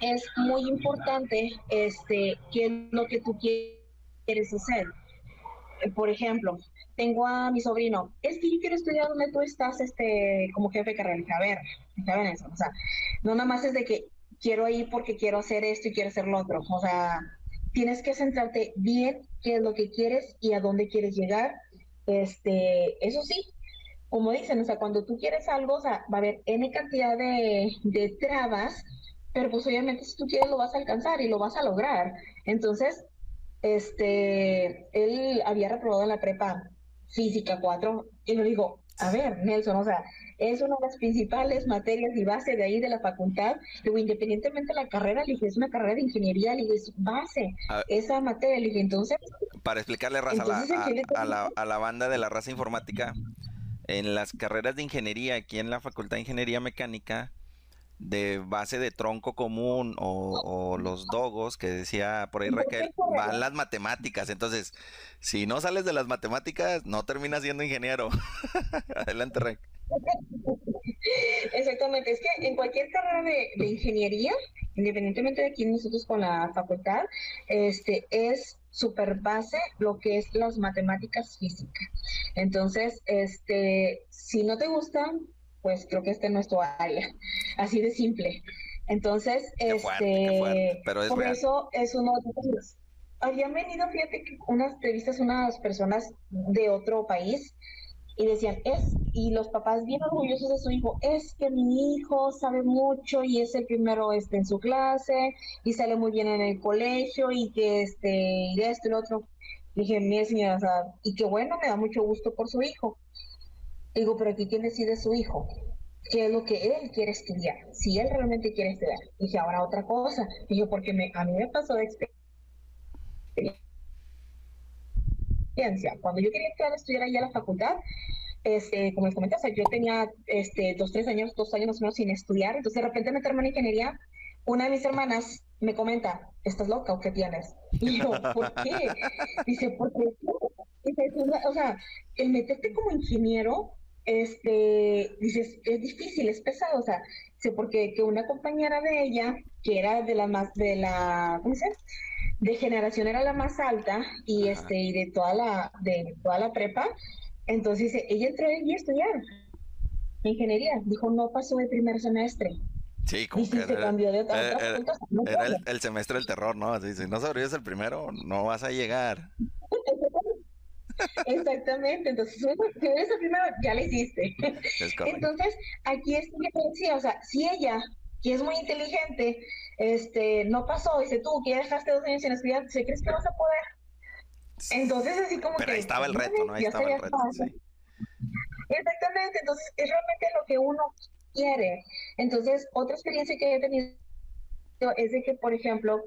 es muy importante este, qué es lo que tú quieres hacer. Por ejemplo, tengo a mi sobrino, es que yo quiero estudiar donde tú estás este, como jefe de carrera. A ver, a ver eso. O sea, no nada más es de que quiero ir porque quiero hacer esto y quiero hacer lo otro. O sea, tienes que centrarte bien qué es lo que quieres y a dónde quieres llegar. Este, eso sí, como dicen, o sea, cuando tú quieres algo, o sea, va a haber N cantidad de, de trabas, pero pues obviamente si tú quieres lo vas a alcanzar y lo vas a lograr. Entonces, este, él había reprobado en la prepa física 4 y le digo, a ver, Nelson, o sea, es una de las principales materias y base de ahí de la facultad. Digo, independientemente de la carrera, le dije, es una carrera de ingeniería, le dije, es base, esa materia, le dije, entonces... Para explicarle raza, a, la, a, la, banda de la raza informática, en las carreras de ingeniería, aquí en la Facultad de Ingeniería Mecánica, de base de tronco común o, los dogos que decía por ahí Raquel, van las matemáticas. Entonces, si no sales de las matemáticas, no terminas siendo ingeniero. Adelante, Raquel. Exactamente, es que en cualquier carrera de, ingeniería, independientemente de aquí nosotros con la facultad, este es super base lo que es las matemáticas físicas. Entonces, este, si no te gustan, pues creo que este no es tu área. Así de simple. Entonces, este, por eso es uno de los... Habían venido, fíjate, que unas entrevistas unas personas de otro país y decían, es, y los papás bien orgullosos de su hijo, es que mi hijo sabe mucho y es el primero este, en su clase y sale muy bien en el colegio y que este, y esto y lo otro. dije, mira señora, y qué bueno, me da mucho gusto por su hijo. Digo, pero aquí quién decide su hijo, qué es lo que él quiere estudiar, si él realmente quiere estudiar. Dije, ahora otra cosa. Dije, porque me, a mí me pasó de experiencia. Cuando yo quería entrar a estudiar allá a la facultad, este, como les comenté, yo tenía este, dos, tres años, dos años más o menos sin estudiar, entonces de repente meterme en ingeniería, una de mis hermanas me comenta, ¿estás loca o qué tienes? Y yo, ¿por qué? Dice, porque, o sea, el meterte como ingeniero este, dices, es difícil, es pesado, o sea, sé porque que una compañera de ella, que era de la más, de la, ¿cómo se de generación era la más alta y este y de toda la de toda la prepa. Entonces ella entró y a estudiar ingeniería. Dijo, no pasó el primer semestre. Sí, como que era, cambió de era, era el, semestre del terror, ¿no? Así, si no sobrevives el primero, no vas a llegar. Exactamente, entonces si eres el primero, ya lo hiciste. Entonces, aquí es que o sea, si ella, que es muy inteligente, este, no pasó, dice tú, que ya dejaste dos años sin estudiar, ¿crees que vas a poder? Entonces, así como Pero que... ahí estaba el reto, ¿no? Ahí estaba el reto, sí. Exactamente, entonces es realmente lo que uno quiere. Entonces, otra experiencia que he tenido es de que, por ejemplo,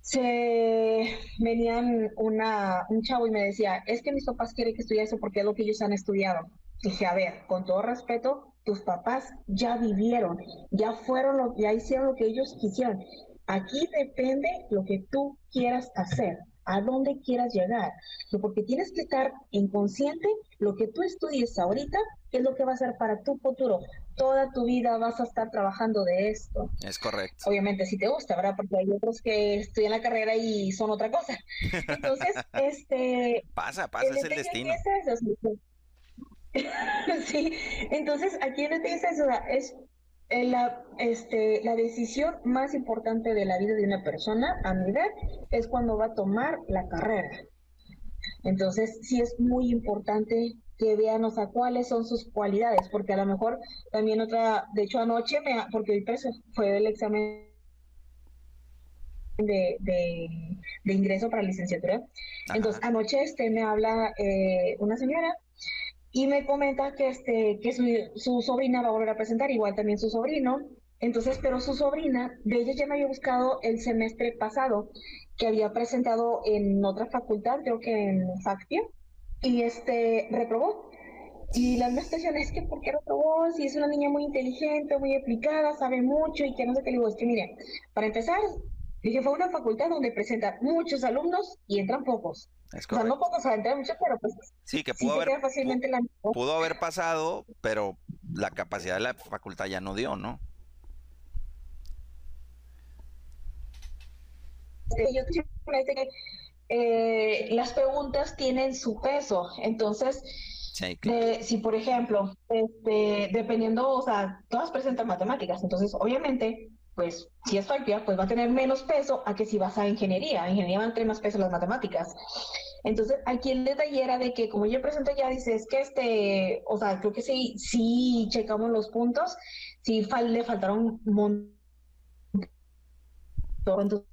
se venían una, un chavo y me decía, es que mis papás quieren que estudie eso porque es lo que ellos han estudiado. Dije, a ver, con todo respeto, tus papás ya vivieron, ya fueron, lo, ya hicieron lo que ellos quisieron. Aquí depende lo que tú quieras hacer a dónde quieras llegar, porque tienes que estar inconsciente lo que tú estudies ahorita, es lo que va a ser para tu futuro. Toda tu vida vas a estar trabajando de esto. Es correcto. Obviamente si te gusta, ¿verdad? Porque hay otros que estudian la carrera y son otra cosa. Entonces, este... Pasa, pasa, es el destino. sí, entonces aquí en el es es la, este, la decisión más importante de la vida de una persona, a mi ver, es cuando va a tomar la carrera. Entonces, sí es muy importante que vean, a cuáles son sus cualidades, porque a lo mejor también otra, de hecho anoche, me, porque hoy fue el examen de, de, ingreso para licenciatura. Entonces, anoche este, me habla eh, una señora y me comenta que, este, que su, su, sobrina va a volver a presentar, igual también su sobrino. Entonces, pero su sobrina, de ella ya me había buscado el semestre pasado, que había presentado en otra facultad, creo que en FACPIA, y este, reprobó. Y la administración es que, ¿por qué reprobó? Si es una niña muy inteligente, muy aplicada, sabe mucho y que no sé qué. Le digo, es que mire, para empezar, dije, fue una facultad donde presenta muchos alumnos y entran pocos. O sea, no pocos entrar mucho, pero pues sí, que pudo, haber, pudo, haber pasado, pero la capacidad de la facultad ya no dio, ¿no? yo que eh, las preguntas tienen su peso, entonces eh, si por ejemplo, este, dependiendo, o sea, todas presentan matemáticas, entonces obviamente pues si es FACPIA, pues va a tener menos peso a que si vas a ingeniería. ingeniería va a tener más peso las matemáticas. Entonces, aquí el detalle era de que, como yo presento ya, dices que este, o sea, creo que sí, sí checamos los puntos, sí le faltaron un montón.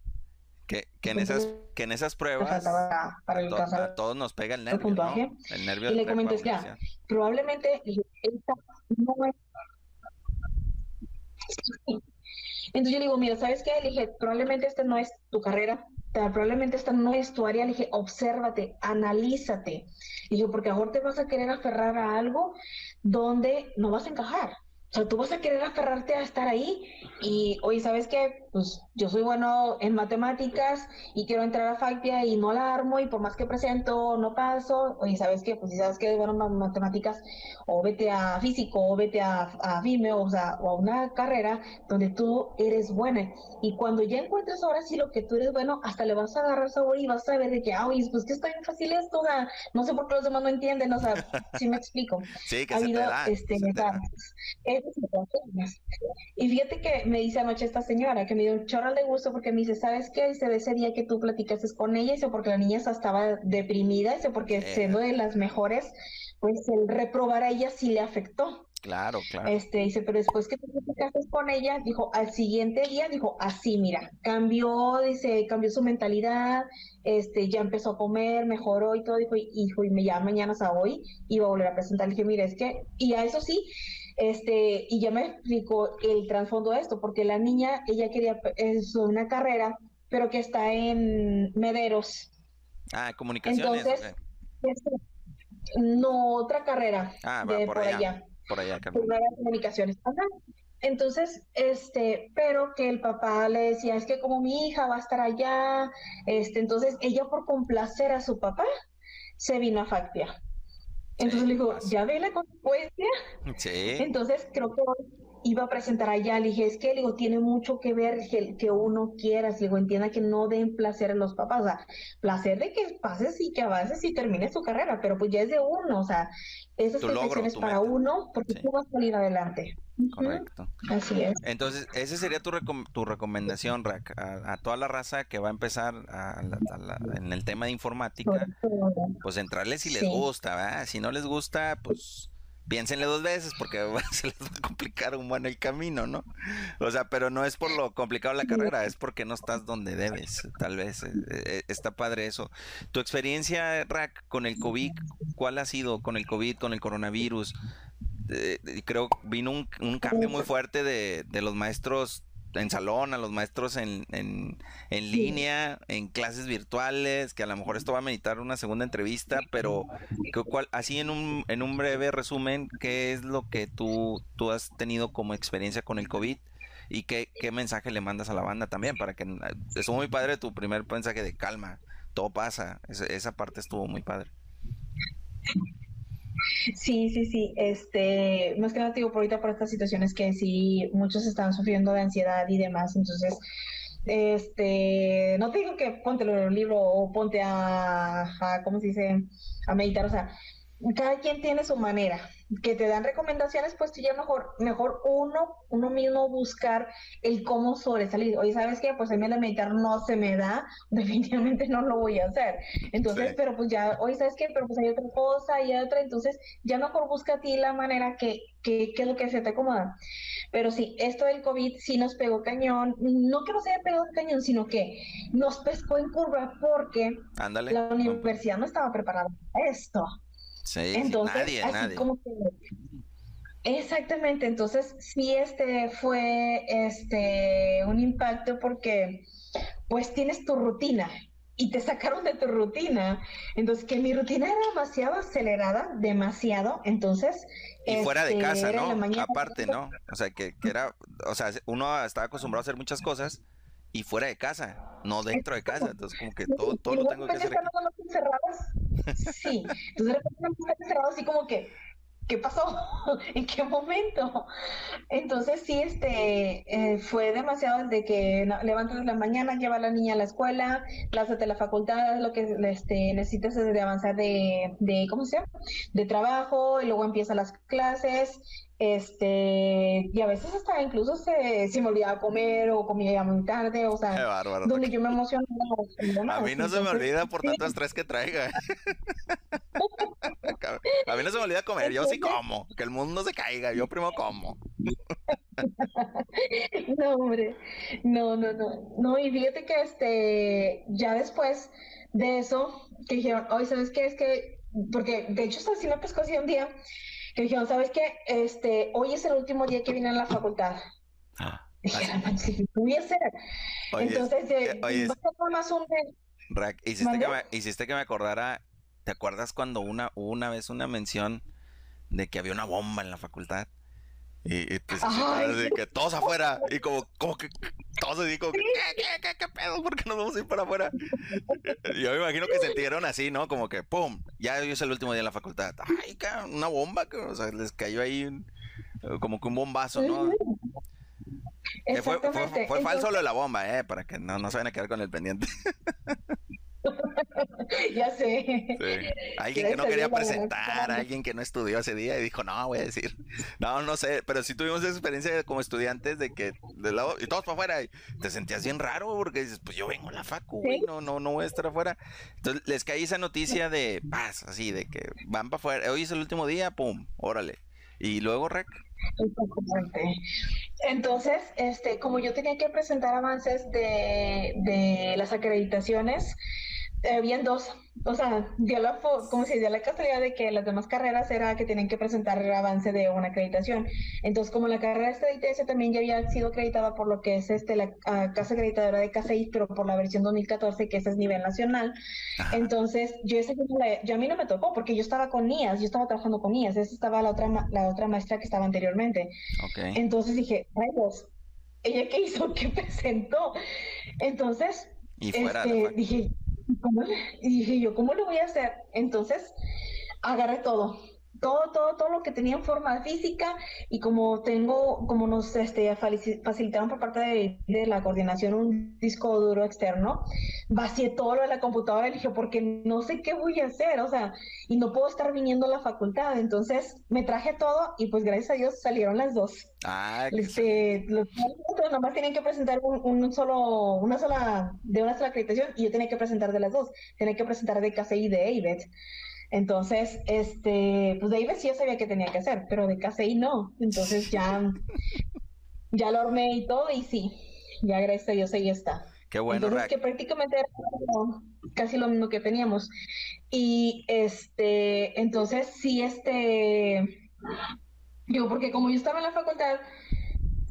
Que, que, en esas, que en esas pruebas a, todos nos pega el nervio, ¿no? El nervio y le comenté, ya, probablemente no es entonces yo le digo, mira, ¿sabes qué? Le dije, probablemente esta no es tu carrera, probablemente esta no es tu área. Le dije, obsérvate, analízate. Y yo, porque ahora te vas a querer aferrar a algo donde no vas a encajar. O sea, tú vas a querer aferrarte a estar ahí y, oye, ¿sabes qué? Pues yo soy bueno en matemáticas y quiero entrar a FACPIA y no la armo y por más que presento no paso. Oye, ¿sabes qué? Pues si sabes que es bueno en matemáticas o vete a físico o vete a, a o sea, o a una carrera donde tú eres buena. Y cuando ya encuentres ahora sí lo que tú eres bueno, hasta le vas a agarrar sabor y vas a ver de que, ah, oye, pues que está bien fácil esto, o sea, no sé por qué los demás no entienden, o sea, si me explico. Sí, que ha habido, este, y fíjate que me dice anoche esta señora que me dio un chorro de gusto porque me dice, ¿sabes qué? Dice, de ese día que tú platicaste con ella, dice, porque la niña estaba deprimida, dice, porque siendo de las mejores, pues el reprobar a ella sí le afectó. Claro, claro. Este, dice, pero después que tú platicaste con ella, dijo, al siguiente día, dijo, así, mira, cambió, dice, cambió su mentalidad, este, ya empezó a comer, mejoró y todo, dijo, hijo, y me llama mañana a hoy, y va a volver a presentar. Le dije, mira, es que, y a eso sí, este, y ya me explicó el trasfondo de esto, porque la niña, ella quería es una carrera, pero que está en Mederos. Ah, comunicaciones. Entonces, este, no, otra carrera ah, de, por, allá, Por allá, comunicaciones. Entonces, este, pero que el papá le decía, es que como mi hija va a estar allá, este, entonces ella por complacer a su papá se vino a Factia. Entonces le digo, ¿ya ve la consecuencia? Sí. Entonces creo que iba a presentar allá, le dije, es que, digo, tiene mucho que ver que, que uno quiera, digo, entienda que no den placer a los papás, o sea, placer de que pases y que avances y termines tu carrera, pero pues ya es de uno, o sea, esas es para uno, porque tú vas a salir adelante. Correcto. Así es. Entonces, esa sería tu, tu recomendación, Rack, a, toda la raza que va a empezar en el tema de informática, pues entrarle si les gusta, ¿verdad? Si no les gusta, pues piénsenle dos veces porque se les va a complicar un buen el camino, ¿no? O sea, pero no es por lo complicado la carrera, es porque no estás donde debes, tal vez. Eh, eh, está padre eso. Tu experiencia, Rack, con el COVID, ¿cuál ha sido con el COVID, con el coronavirus? Eh, creo vino un, cambio muy fuerte de los maestros en salón, a los maestros en, en, en línea, en clases virtuales, que a lo mejor esto va a meditar una segunda entrevista, pero cuál, así en un, en un breve resumen, ¿qué es lo que tú, tú has tenido como experiencia con el COVID? ¿Y qué, qué mensaje le mandas a la banda también? Para que estuvo muy padre tu primer mensaje de calma, todo pasa, esa, esa parte estuvo muy padre. Sí, sí, sí. Este, más que nada digo por ahorita por estas situaciones que sí muchos están sufriendo de ansiedad y demás, entonces este, no te digo que ponte el libro o ponte a, ¿cómo se dice? A meditar, o sea, cada quien tiene su manera que te dan recomendaciones, pues tú ya mejor, mejor uno, uno mismo buscar el cómo sobresalir. Oye, ¿sabes qué? Pues a mí el meditar no se me da, definitivamente no lo voy a hacer. Entonces, pero pues ya, oye, ¿sabes qué? Pero pues hay otra cosa y hay otra, entonces ya mejor busca a ti la manera que, que, que es lo que se te acomoda. Pero sí, esto del COVID sí nos pegó cañón, no que nos haya pegado cañón, sino que nos pescó en curva porque la universidad no estaba preparada para esto. Entonces, nadie, así como que Exactamente, entonces sí este fue este un impacto porque pues tienes tu rutina y te sacaron de tu rutina. Entonces que mi rutina era demasiado acelerada, demasiado, entonces y fuera de este, casa, ¿no? Aparte, ¿no? O sea, que, que, era, o sea, uno estaba acostumbrado a hacer muchas cosas y fuera de casa, no dentro de casa. Entonces, como que todo, todo lo tengo que hacer. Sí, entonces de repente encerrado así como que ¿qué pasó? ¿En qué momento? Entonces sí, este, eh, fue demasiado de que levantas la mañana, lleva a la niña a la escuela, plazas de la facultad, lo que este, necesitas es de avanzar de, de, ¿cómo se llama? De trabajo, y luego empiezan las clases, este, y a veces hasta incluso se, se me olvidaba comer o comía muy tarde, o sea, donde yo me emocionaba. A mí no se me olvida por tanto estrés que traiga. a mí no se me olvida comer, yo sí como, que el mundo se caiga, yo primero como. no, hombre, no, no, no, no, y fíjate que este, ya después de eso, que dijeron, hoy sabes qué, es que, porque de hecho así me pescó así un día, que dijeron, ¿sabes qué? Este, hoy es el último día que vine a la facultad. Ah, si pudiese. Entonces, eh, oye, más un... Rack, hiciste que, me, hiciste que me acordara, ¿te acuerdas cuando una, una vez una mención de que había una bomba en la facultad? Y, y pues, así que todos afuera. Y como, como que todos así como que, ¿qué, qué, qué, pedo? ¿Por qué nos vamos a ir para afuera? Yo me imagino que sintieron así, ¿no? Como que, ¡pum! Ya hoy es el último día en la facultad. ¡Ay, una bomba! O sea, les cayó ahí como que un bombazo, ¿no? fue, fue, fue, falso lo de la bomba, ¿eh? Para que no, no se vayan a quedar con el pendiente. ya sé. Alguien que no quería presentar, alguien que no estudió ese día y dijo, no, voy a decir. No, no sé, pero sí tuvimos esa experiencia como estudiantes de que del lado, y todos para afuera, y te sentías bien raro porque dices, pues yo vengo a la facu, no, no, no voy a estar afuera. Entonces les caí esa noticia de paz, así, de que van para afuera, hoy es el último día, pum, órale. Y luego, Rec. Entonces, este, como yo tenía que presentar avances de, de las acreditaciones, habían dos, o sea, dio la, como si dio la casualidad de que las demás carreras era que tienen que presentar el avance de una acreditación. Entonces, como la carrera de ITS también ya había sido acreditada por lo que es este la casa acreditadora de CASEI, pero por la versión 2014, que ese es nivel nacional. Entonces, yo ese yo a mí no me tocó porque yo estaba con NIAS, yo estaba trabajando con NIAS, esa estaba la otra la otra maestra que estaba anteriormente. Entonces dije, ay, pues, ella qué hizo, qué presentó. Entonces, este, dije, y dije yo, ¿cómo lo voy a hacer? Entonces, agarré todo. Todo, todo, todo lo que tenía en forma física y como tengo, como nos este, facilitaron por parte de, de, la coordinación un disco duro externo, vacié todo lo de la computadora y dije, porque no sé qué voy a hacer, o sea, y no puedo estar viniendo a la facultad, entonces me traje todo y pues gracias a Dios salieron las dos. Ah, este, los nada más tienen que presentar un, un, solo, una sola, de una sola acreditación y yo tenía que presentar de las dos, tenía que presentar de KCI y de AIVET. Entonces, este, pues de sí yo sabía que tenía que hacer, pero de KCI no. Entonces ya, ya lo armé y todo, y sí, ya gracias a Dios ahí está. Qué bueno. Entonces, que prácticamente era casi lo mismo que teníamos. Y este, entonces sí, este, digo, porque como yo estaba en la facultad,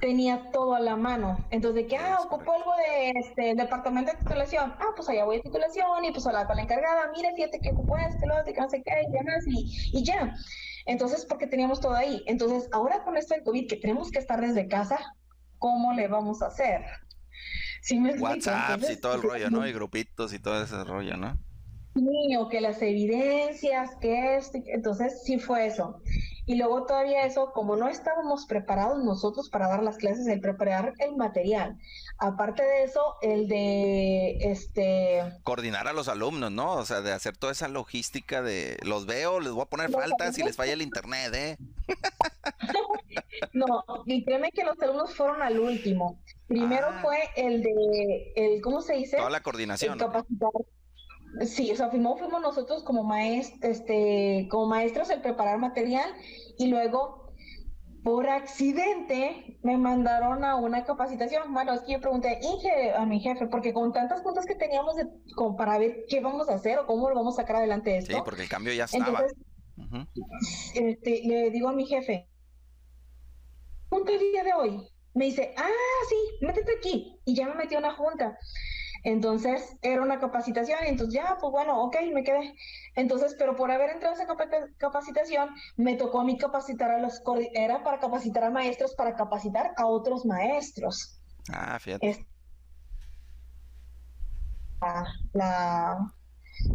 tenía todo a la mano. Entonces, que, ah, ocupo algo de este departamento de titulación. Ah, pues allá voy a titulación y pues hablar con la encargada, mire, fíjate que ocupo esto, lo que no sé qué, y demás, y, y ya. Entonces, porque teníamos todo ahí. Entonces, ahora con esto del COVID, que tenemos que estar desde casa, ¿cómo le vamos a hacer? ¿Sí me WhatsApp y todo el rollo, ¿no? Y grupitos y todo ese rollo, ¿no? Sí, o que las evidencias, que esto, entonces sí fue eso. Y luego todavía eso, como no estábamos preparados nosotros para dar las clases, el preparar el material. Aparte de eso, el de este coordinar a los alumnos, ¿no? O sea, de hacer toda esa logística de los veo, les voy a poner faltas si les falla el internet, ¿eh? no, y créeme que los alumnos fueron al último. Primero ah. fue el de el ¿cómo se dice? Toda la coordinación. capacitar Sí, o sea, fuimos, fuimos nosotros como, maest este, como maestros el preparar material y luego por accidente me mandaron a una capacitación. Bueno, es que yo pregunté a mi jefe, porque con tantas cosas que teníamos de, como para ver qué vamos a hacer o cómo lo vamos a sacar adelante esto. Sí, porque el cambio ya estaba. este, le digo a mi jefe, junta el día de hoy. Me dice, ah, sí, métete aquí. Y ya me metí a una junta. Entonces era una capacitación y entonces ya, pues bueno, ok, me quedé. Entonces, pero por haber entrado a esa capacitación, me tocó a mí capacitar a los, era para capacitar a maestros, para capacitar a otros maestros. Ah, fíjate. la,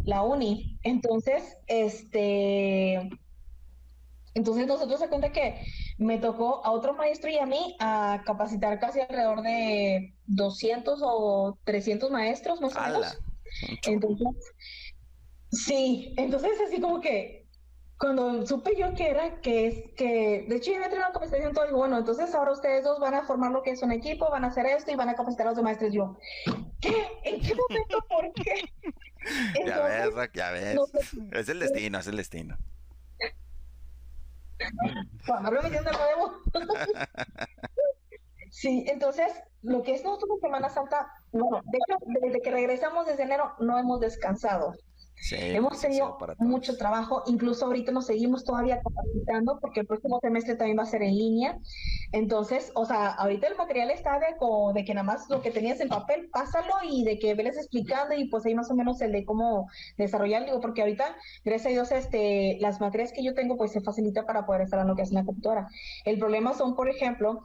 la uni. Entonces, este, entonces nosotros se cuenta que me tocó a otro maestro y a mí a capacitar casi alrededor de 200 o 300 maestros más o menos. Entonces, sí, entonces así como que cuando supe yo que era, que es que, de hecho yo entré en una capacitación todo, y bueno, entonces ahora ustedes dos van a formar lo que es un equipo, van a hacer esto y van a capacitar a los demás maestros. Yo, ¿qué? ¿En qué momento? ¿Por qué? ya ves, ya ves. es el destino, es el destino. sí, entonces, lo que es nosotros Semana Santa, bueno, de hecho, desde que regresamos desde enero no hemos descansado. Hemos tenido mucho trabajo, incluso ahorita nos seguimos todavía capacitando porque el próximo semestre también va a ser en línea. Entonces, o sea, ahorita el material está de, de que nada más lo que tenías en papel, pásalo y de que veles explicando y pues ahí más o menos el de cómo desarrollar, digo, porque ahorita, gracias a Dios, este, las materias que yo tengo pues se facilita para poder estar en lo que es una computadora. El problema son, por ejemplo,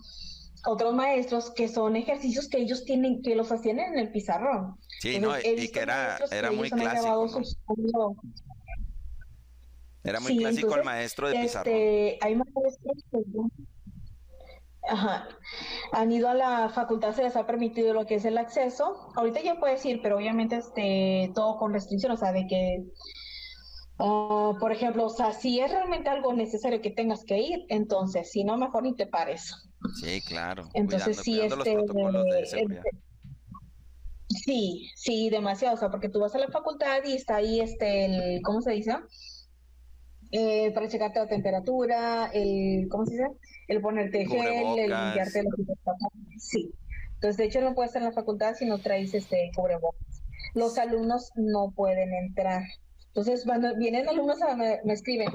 otros maestros que son ejercicios que ellos tienen, que los hacían en el pizarrón. Sí, no, y que era, era muy clásico. Era muy clásico el maestro de pizarrón. Este, hay maestros que Ajá. Han ido a la facultad, se les ha permitido lo que es el acceso. Ahorita ya puedes ir, pero obviamente este, todo con restricción, o sea, de que ah, por ejemplo, o sea, si es realmente algo necesario que tengas que ir, entonces, si no, mejor ni te pares. Sí, claro. Entonces sí, este, sí, sí, demasiado, o sea, porque tú vas a la facultad y está ahí, este, el, ¿cómo se dice? Eh, para checarte la temperatura, el, ¿cómo se dice? El ponerte gel, el limpiarte los Sí. Entonces, de hecho, no puedes estar en la facultad si no traes este cubrebocas. Los alumnos no pueden entrar. Entonces, cuando vienen alumnos a me, me escriben,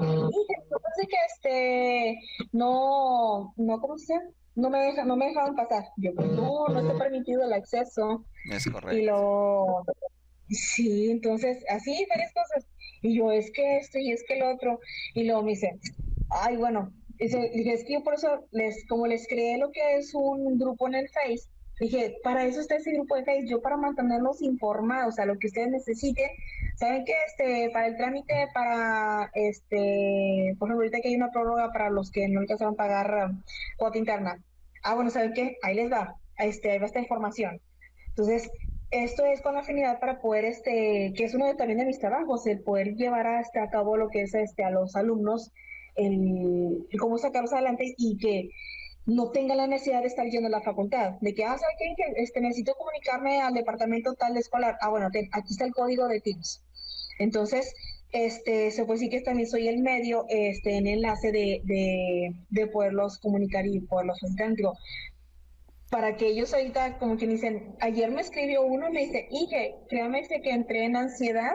que este no, no, ¿cómo se llama? No me, deja, no me dejaban pasar. Yo, pues no, no está permitido el acceso. Es correcto. Y lo, sí, entonces, así varias cosas. Y yo, es que esto y es que el otro. Y luego me dice, ay, bueno, dice, es que yo por eso, les, como les creé lo que es un grupo en el Face, Dije, para eso está ese grupo de Facebook, yo para mantenerlos informados, sea, lo que ustedes necesiten. ¿Saben qué? Este, para el trámite, para, este, por ejemplo, ahorita que hay una prórroga para los que no alcanzaron a pagar um, cuota interna. Ah, bueno, ¿saben qué? Ahí les va, este, ahí va esta información. Entonces, esto es con la afinidad para poder, este, que es uno de, también de mis trabajos, el poder llevar hasta a cabo lo que es este, a los alumnos, el cómo sacarlos adelante y que no tenga la necesidad de estar yendo a la facultad, de que, ah, ¿sabe qué? Este, necesito comunicarme al departamento tal de escolar. Ah, bueno, aquí está el código de Teams. Entonces, este, se puede decir que también soy el medio, este, en enlace de, de, de poderlos comunicar y poderlos facilitar. Digo, para que ellos ahorita, como que dicen, ayer me escribió uno, me dice, Ige, créame que entré en ansiedad,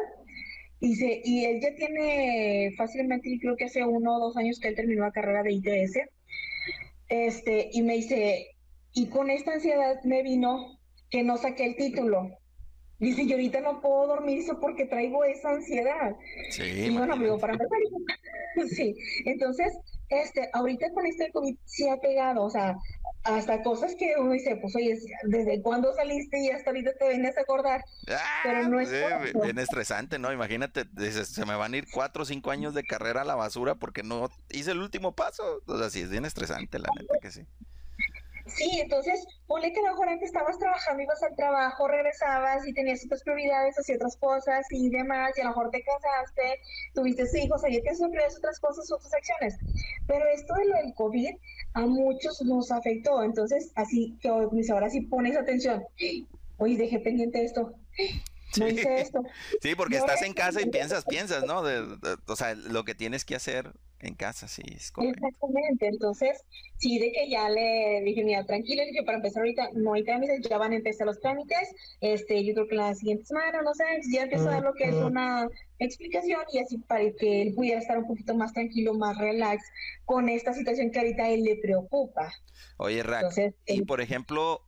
dice, y él ya tiene fácilmente, creo que hace uno o dos años que él terminó la carrera de ITS, este, y me dice, y con esta ansiedad me vino que no saqué el título. Dice, yo ahorita no puedo dormir eso porque traigo esa ansiedad. Sí. Y bueno, amigo, para sí. Entonces, este, ahorita con este COVID sí ha pegado, o sea, hasta cosas que uno dice, pues oye, ¿desde cuándo saliste y hasta ahorita te vienes a acordar? Ah, Pero no es bien estresante, ¿no? Imagínate, se me van a ir cuatro o cinco años de carrera a la basura porque no hice el último paso. O sea, sí, es bien estresante, la neta que sí. Sí, entonces, ponle que a lo mejor antes estabas trabajando, ibas al trabajo, regresabas y tenías otras prioridades, hacías otras cosas y demás, y a lo mejor te casaste, tuviste hijos, ahí tienes otras cosas, otras acciones. Pero esto de lo del COVID a muchos nos afectó, entonces, así que ahora sí pones atención. Oye, dejé pendiente esto. No hice esto. Sí, porque estás en casa y piensas, piensas, ¿no? o sea, lo que tienes que hacer en casa, sí, es Exactamente, entonces, sí, de que ya le dije, mira, tranquilo, dije, para empezar ahorita no hay trámites, ya van a empezar los trámites, este, yo creo que la siguiente semana, no sé, ya empiezo a dar lo que es una explicación y así para que él pudiera estar un poquito más tranquilo, más relax con esta situación que ahorita él le preocupa. Oye, Rack, y por ejemplo,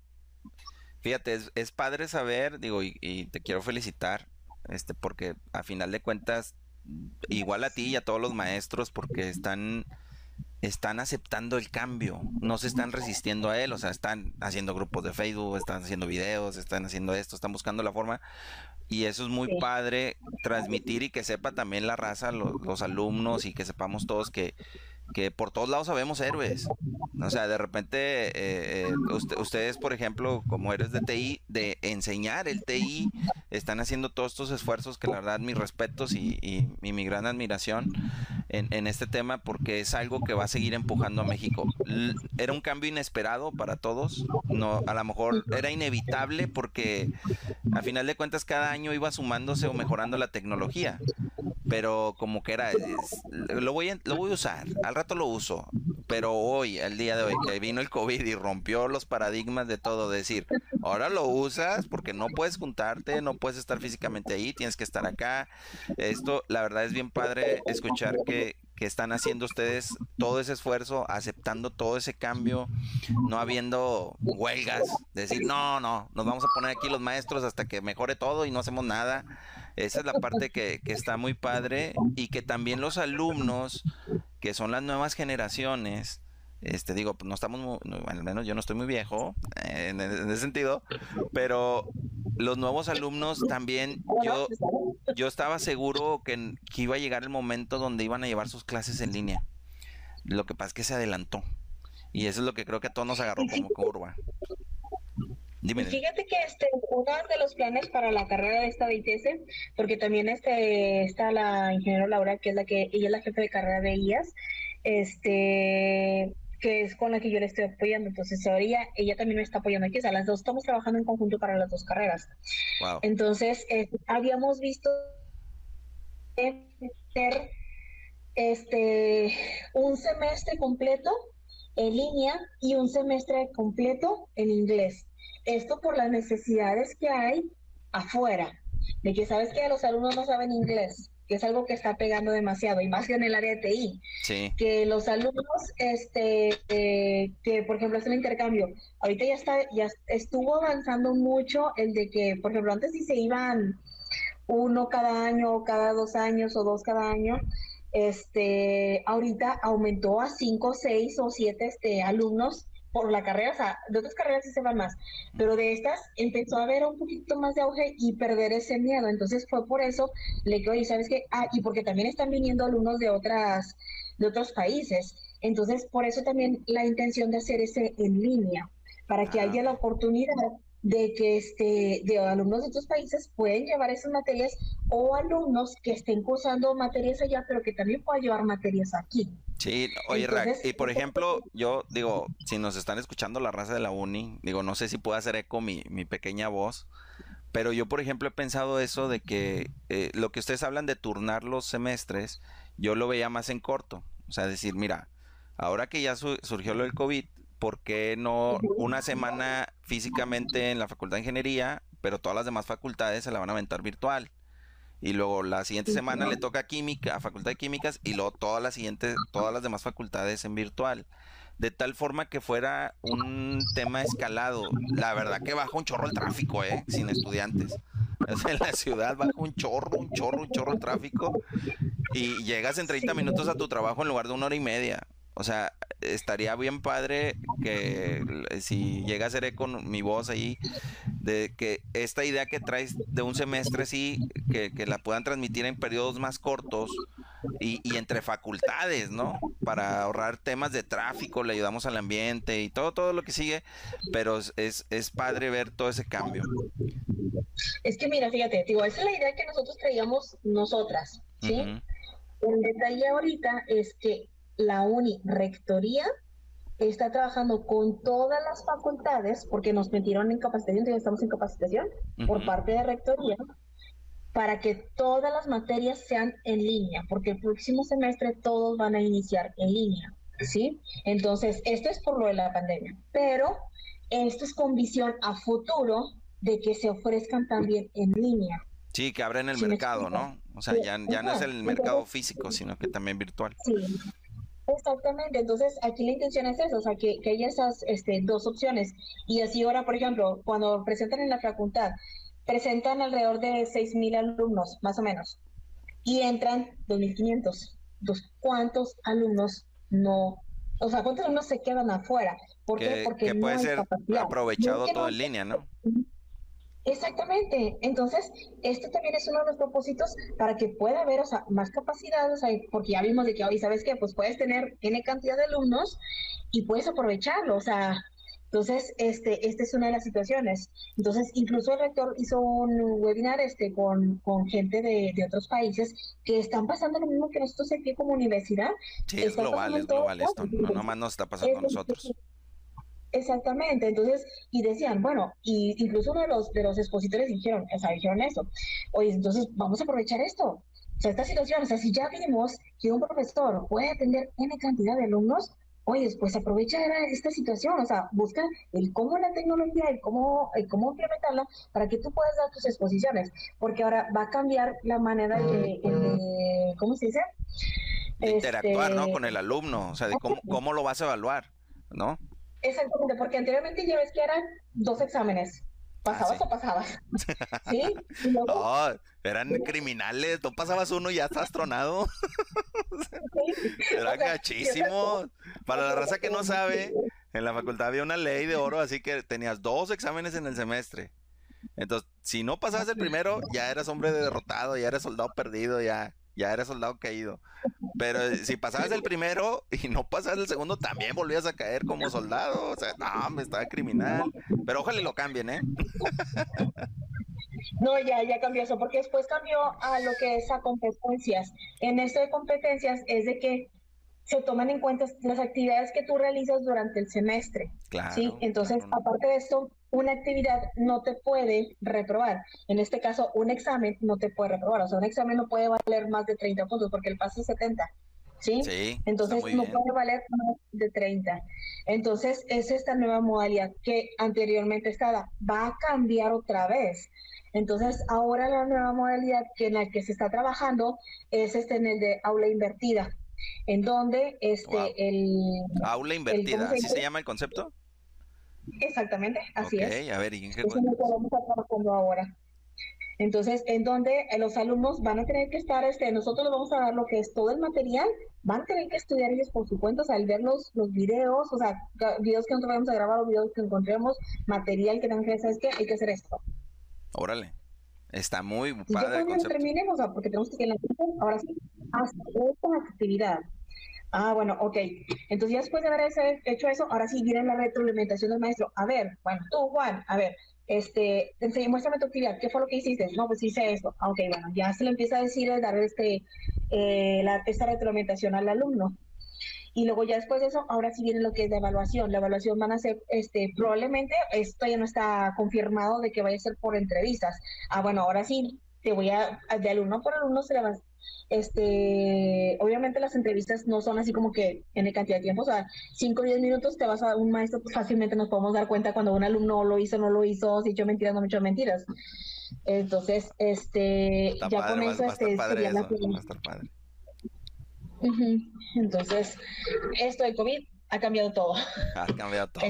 fíjate, es, padre saber, digo, y, y te quiero felicitar, este, porque a final de cuentas igual a ti y a todos los maestros porque están están aceptando el cambio, no se están resistiendo a él, o sea, están haciendo grupos de Facebook, están haciendo videos, están haciendo esto, están buscando la forma y eso es muy padre transmitir y que sepa también la raza, los alumnos y que sepamos todos que que por todos lados sabemos héroes. O sea, de repente, eh, eh, ustedes, por ejemplo, como eres de TI, de enseñar el TI, están haciendo todos estos esfuerzos que la verdad mis respetos y, y, mi gran admiración en, en, este tema porque es algo que va a seguir empujando a México. era un cambio inesperado para todos, no, a lo mejor era inevitable porque a final de cuentas cada año iba sumándose o mejorando la tecnología pero como que era, lo, voy a, lo voy a usar, al rato lo uso, pero hoy, el día de hoy, que vino el COVID y rompió los paradigmas de todo, decir, ahora lo usas porque no puedes juntarte, no puedes estar físicamente ahí, tienes que estar acá. Esto, la verdad es bien padre escuchar que, que están haciendo ustedes todo ese esfuerzo, aceptando todo ese cambio, no habiendo huelgas, decir, no, no, nos vamos a poner aquí los maestros hasta que mejore todo y no hacemos nada. Esa es la parte que, que está muy padre y que también los alumnos, que son las nuevas generaciones, este digo, no estamos, al menos yo no estoy muy viejo eh, en, ese sentido, pero los nuevos alumnos también, yo, yo estaba seguro que, iba a llegar el momento donde iban a llevar sus clases en línea. Lo que pasa es que se adelantó. Y eso es lo que creo que a todos nos agarró como curva. Fíjate que este, uno de los planes para la carrera de esta ITS, porque también este, está la ingeniera Laura, que es la que, ella es la jefe de carrera de IAS, este, que es con la que yo le estoy apoyando. Entonces, ahora ella, también me está apoyando aquí. O sea, las dos estamos trabajando en conjunto para las dos carreras. Entonces, eh, habíamos visto este, un semestre completo en línea y un semestre completo en inglés. Esto por las necesidades que hay afuera, de que sabes que los alumnos no saben inglés, que es algo que está pegando demasiado, y más que en el área de TI. Que los alumnos, este, eh, que por ejemplo hacen el intercambio, ahorita ya está, ya estuvo avanzando mucho el de que, por ejemplo, antes si se iban uno cada año, cada dos años o dos cada año, este, ahorita aumentó a cinco, seis o siete este, alumnos por la carrera, o sea, de otras carreras sí se van más, pero de estas empezó a haber un poquito más de auge y perder ese miedo. Entonces fue por eso le digo, oye, ¿sabes qué? Ah, y porque también están viniendo alumnos de otras, de otros países. Entonces, por eso también la intención de hacer ese en línea, para que haya la oportunidad de que este, de alumnos de otros países pueden llevar esas materias o alumnos que estén cursando materias allá, pero que también puedan llevar materias aquí. Sí, oye, y por ejemplo, yo digo, si nos están escuchando la raza de la uni, digo, no sé si puedo hacer eco mi, mi pequeña voz, pero yo, por ejemplo, he pensado eso de que eh, lo que ustedes hablan de turnar los semestres, yo lo veía más en corto. O sea, decir, mira, ahora que ya surgió lo del COVID, ¿por qué no una semana físicamente en la Facultad de Ingeniería, pero todas las demás facultades se la van a aventar virtual? Y luego la siguiente semana le toca química, a Facultad de Químicas, y luego todas las siguientes, todas las demás facultades en virtual. De tal forma que fuera un tema escalado. La verdad que baja un chorro el tráfico, ¿eh? Sin estudiantes. en la ciudad baja un chorro, un chorro, un chorro el tráfico. Y llegas en 30 minutos a tu trabajo en lugar de una hora y media. O sea, estaría bien padre que si llega a ser con mi voz ahí, de que esta idea que traes de un semestre, sí, que, la puedan transmitir en periodos más cortos y, entre facultades, ¿no? Para ahorrar temas de tráfico, le ayudamos al ambiente y todo, todo lo que sigue, pero es, es padre ver todo ese cambio. Es que mira, fíjate, digo, esa es la idea que nosotros traíamos nosotras, ¿sí? El detalle ahorita es que la UNI Rectoría está trabajando con todas las facultades, porque nos metieron en capacitación, ya estamos en capacitación por parte de Rectoría, para que todas las materias sean en línea, porque el próximo semestre todos van a iniciar en línea, ¿sí? Entonces, esto es por lo de la pandemia, pero esto es con visión a futuro de que se ofrezcan también en línea. Sí, que abren el mercado, ¿no? O sea, ya, ya no es el mercado físico, sino que también virtual. Sí, Exactamente, entonces aquí la intención es eso, o sea, que, que haya esas este, dos opciones. Y así ahora, por ejemplo, cuando presentan en la facultad, presentan alrededor de 6.000 alumnos, más o menos, y entran 2.500. Entonces, ¿cuántos alumnos no, o sea, cuántos alumnos se quedan afuera? ¿Por Porque puede ser aprovechado todo en línea, ¿no? Exactamente. Entonces, esto también es uno de los propósitos para que pueda haber, o sea, más capacidad, o sea, porque ya vimos de que hoy, ¿sabes qué? Pues puedes tener N cantidad de alumnos y puedes aprovecharlo, o sea, entonces, este, esta es una de las situaciones. Entonces, incluso el rector hizo un webinar este, con, con gente de, de otros países que están pasando lo mismo que nosotros aquí como universidad. Sí, es global, es global esto. No nomás nos está pasando a nosotros. Exactamente, entonces, y decían, bueno, y incluso uno de los, de los expositores dijeron, o sea, dijeron eso, oye, entonces vamos a aprovechar esto, o sea, esta situación, o sea, si ya vimos que un profesor puede atender N cantidad de alumnos, oye, pues aprovecha esta situación, o sea, busca el cómo la tecnología, el cómo, el cómo implementarla para que tú puedas dar tus exposiciones, porque ahora va a cambiar la manera de, ¿cómo se dice? interactuar, ¿no? Este, Con el alumno, o sea, de cómo, cómo lo vas a evaluar, ¿no? Exactamente, porque anteriormente ya ves que eran dos exámenes. ¿Pasabas ah, o pasabas? ¿Sí? No, eran criminales. Tú pasabas uno y ya estás tronado. Era gachísimo. Para la raza que no sabe, en la facultad había una ley de oro, así que tenías dos exámenes en el semestre. Entonces, si no pasabas el primero, ya eras hombre derrotado, ya eras soldado perdido, ya ya eres soldado caído. Pero eh, si pasabas el primero y no pasabas el segundo, también volvías a caer como soldado. O sea, no, me estaba criminal. Pero ojalá lo cambien, ¿eh? No, ya, ya cambió eso, porque después cambió a lo que es a competencias. En esto de competencias es de que se toman en cuenta las actividades que tú realizas durante el semestre. Claro. ¿sí? Entonces, aparte de esto, una actividad no te puede reprobar. En este caso, un examen no te puede reprobar. O sea, un examen no puede valer más de 30 puntos porque el paso es 70. ¿Sí? sí Entonces no puede valer más de 30. Entonces es esta nueva modalidad que anteriormente estaba. Va a cambiar otra vez. Entonces ahora la nueva modalidad que en la que se está trabajando es este en el de aula invertida, en donde este el aula invertida, ¿así se llama el concepto? Exactamente, así es. a ver, ¿y Eso es lo que vamos a trabajando ahora. Entonces, en donde eh, los alumnos van a tener que estar, este, nosotros les vamos a dar lo que es todo el material, van a tener que estudiar ellos por su cuenta, o sea, al ver los, los videos, o sea, videos que nosotros vamos a grabar o videos que encontremos, material que tengan que hacer, es que hay que hacer esto. Órale. Está muy padre. Ya cuando terminemos, o sea, porque tenemos que ir ahora sí, hasta esta actividad. Ah, bueno, ok. Entonces ya después de haber hecho eso, ahora sí viene la retroalimentación del maestro. A ver, bueno, tú, Juan, a ver, este, enseñé, muéstrame tu actividad, ¿qué fue lo que hiciste? No, pues hice esto. Ah, ok, bueno, ya se le empieza a decir, dar este, eh, la, esta retroalimentación al alumno. Y luego ya después de eso, ahora sí viene lo que es la evaluación. La evaluación van a ser, este, probablemente, esto ya no está confirmado de que vaya a ser por entrevistas. Ah, bueno, ahora sí, te voy a, de alumno por alumno se le va, este, obviamente las entrevistas no son así como que en cantidad de tiempo, o sea, 5 o 10 minutos te vas a un maestro, pues fácilmente nos podemos dar cuenta cuando un alumno lo hizo, no lo hizo, si echó mentiras, no me echó mentiras. Entonces, este, ya con eso, este, sería la Entonces, esto de COVID ha cambiado todo. Ha cambiado todo.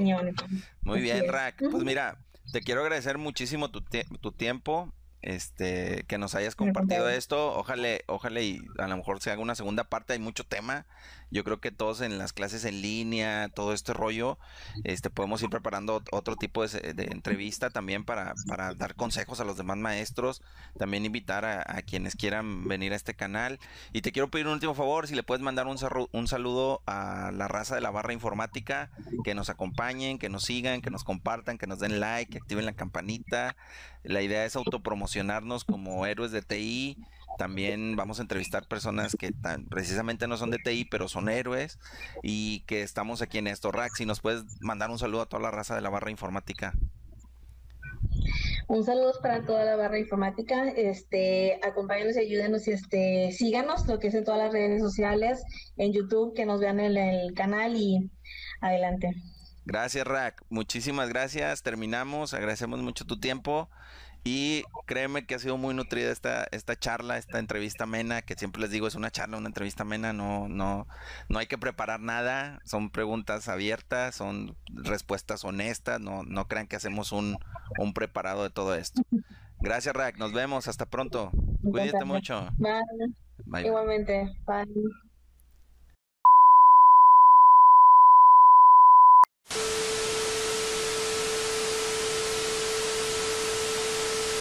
Muy bien, Rack. Pues mira, te quiero agradecer muchísimo tu, tu tiempo este, que nos hayas compartido esto. Ojalá, ojalá y a lo mejor se haga una segunda parte. Hay mucho tema. Yo creo que todos en las clases en línea, todo este rollo, este, podemos ir preparando otro tipo de, entrevista también para, para, dar consejos a los demás maestros. También invitar a, quienes quieran venir a este canal. Y te quiero pedir un último favor, si le puedes mandar un saludo a la raza de la barra informática, que nos acompañen, que nos sigan, que nos compartan, que nos den like, que activen la campanita. La idea es autopromocionarnos como héroes de TI. También vamos a entrevistar personas que tan, precisamente no son de TI, pero son héroes y que estamos aquí en esto. Rax, si nos puedes mandar un saludo a toda la raza de la barra informática. Un saludo para toda la barra informática. Este, acompáñenos y ayúdenos, este, síganos, lo que es en todas las redes sociales, en YouTube, que nos vean en el canal y adelante. Gracias, Rack. Muchísimas gracias. Terminamos. Agradecemos mucho tu tiempo. Y créeme que ha sido muy nutrida esta, esta charla, esta entrevista amena, que siempre les digo es una charla, una entrevista amena, no, no, no hay que preparar nada, son preguntas abiertas, son respuestas honestas, no, no crean que hacemos un, un preparado de todo esto. Gracias, Rack, nos vemos, hasta pronto. Cuídate mucho. Bye. Igualmente, bye.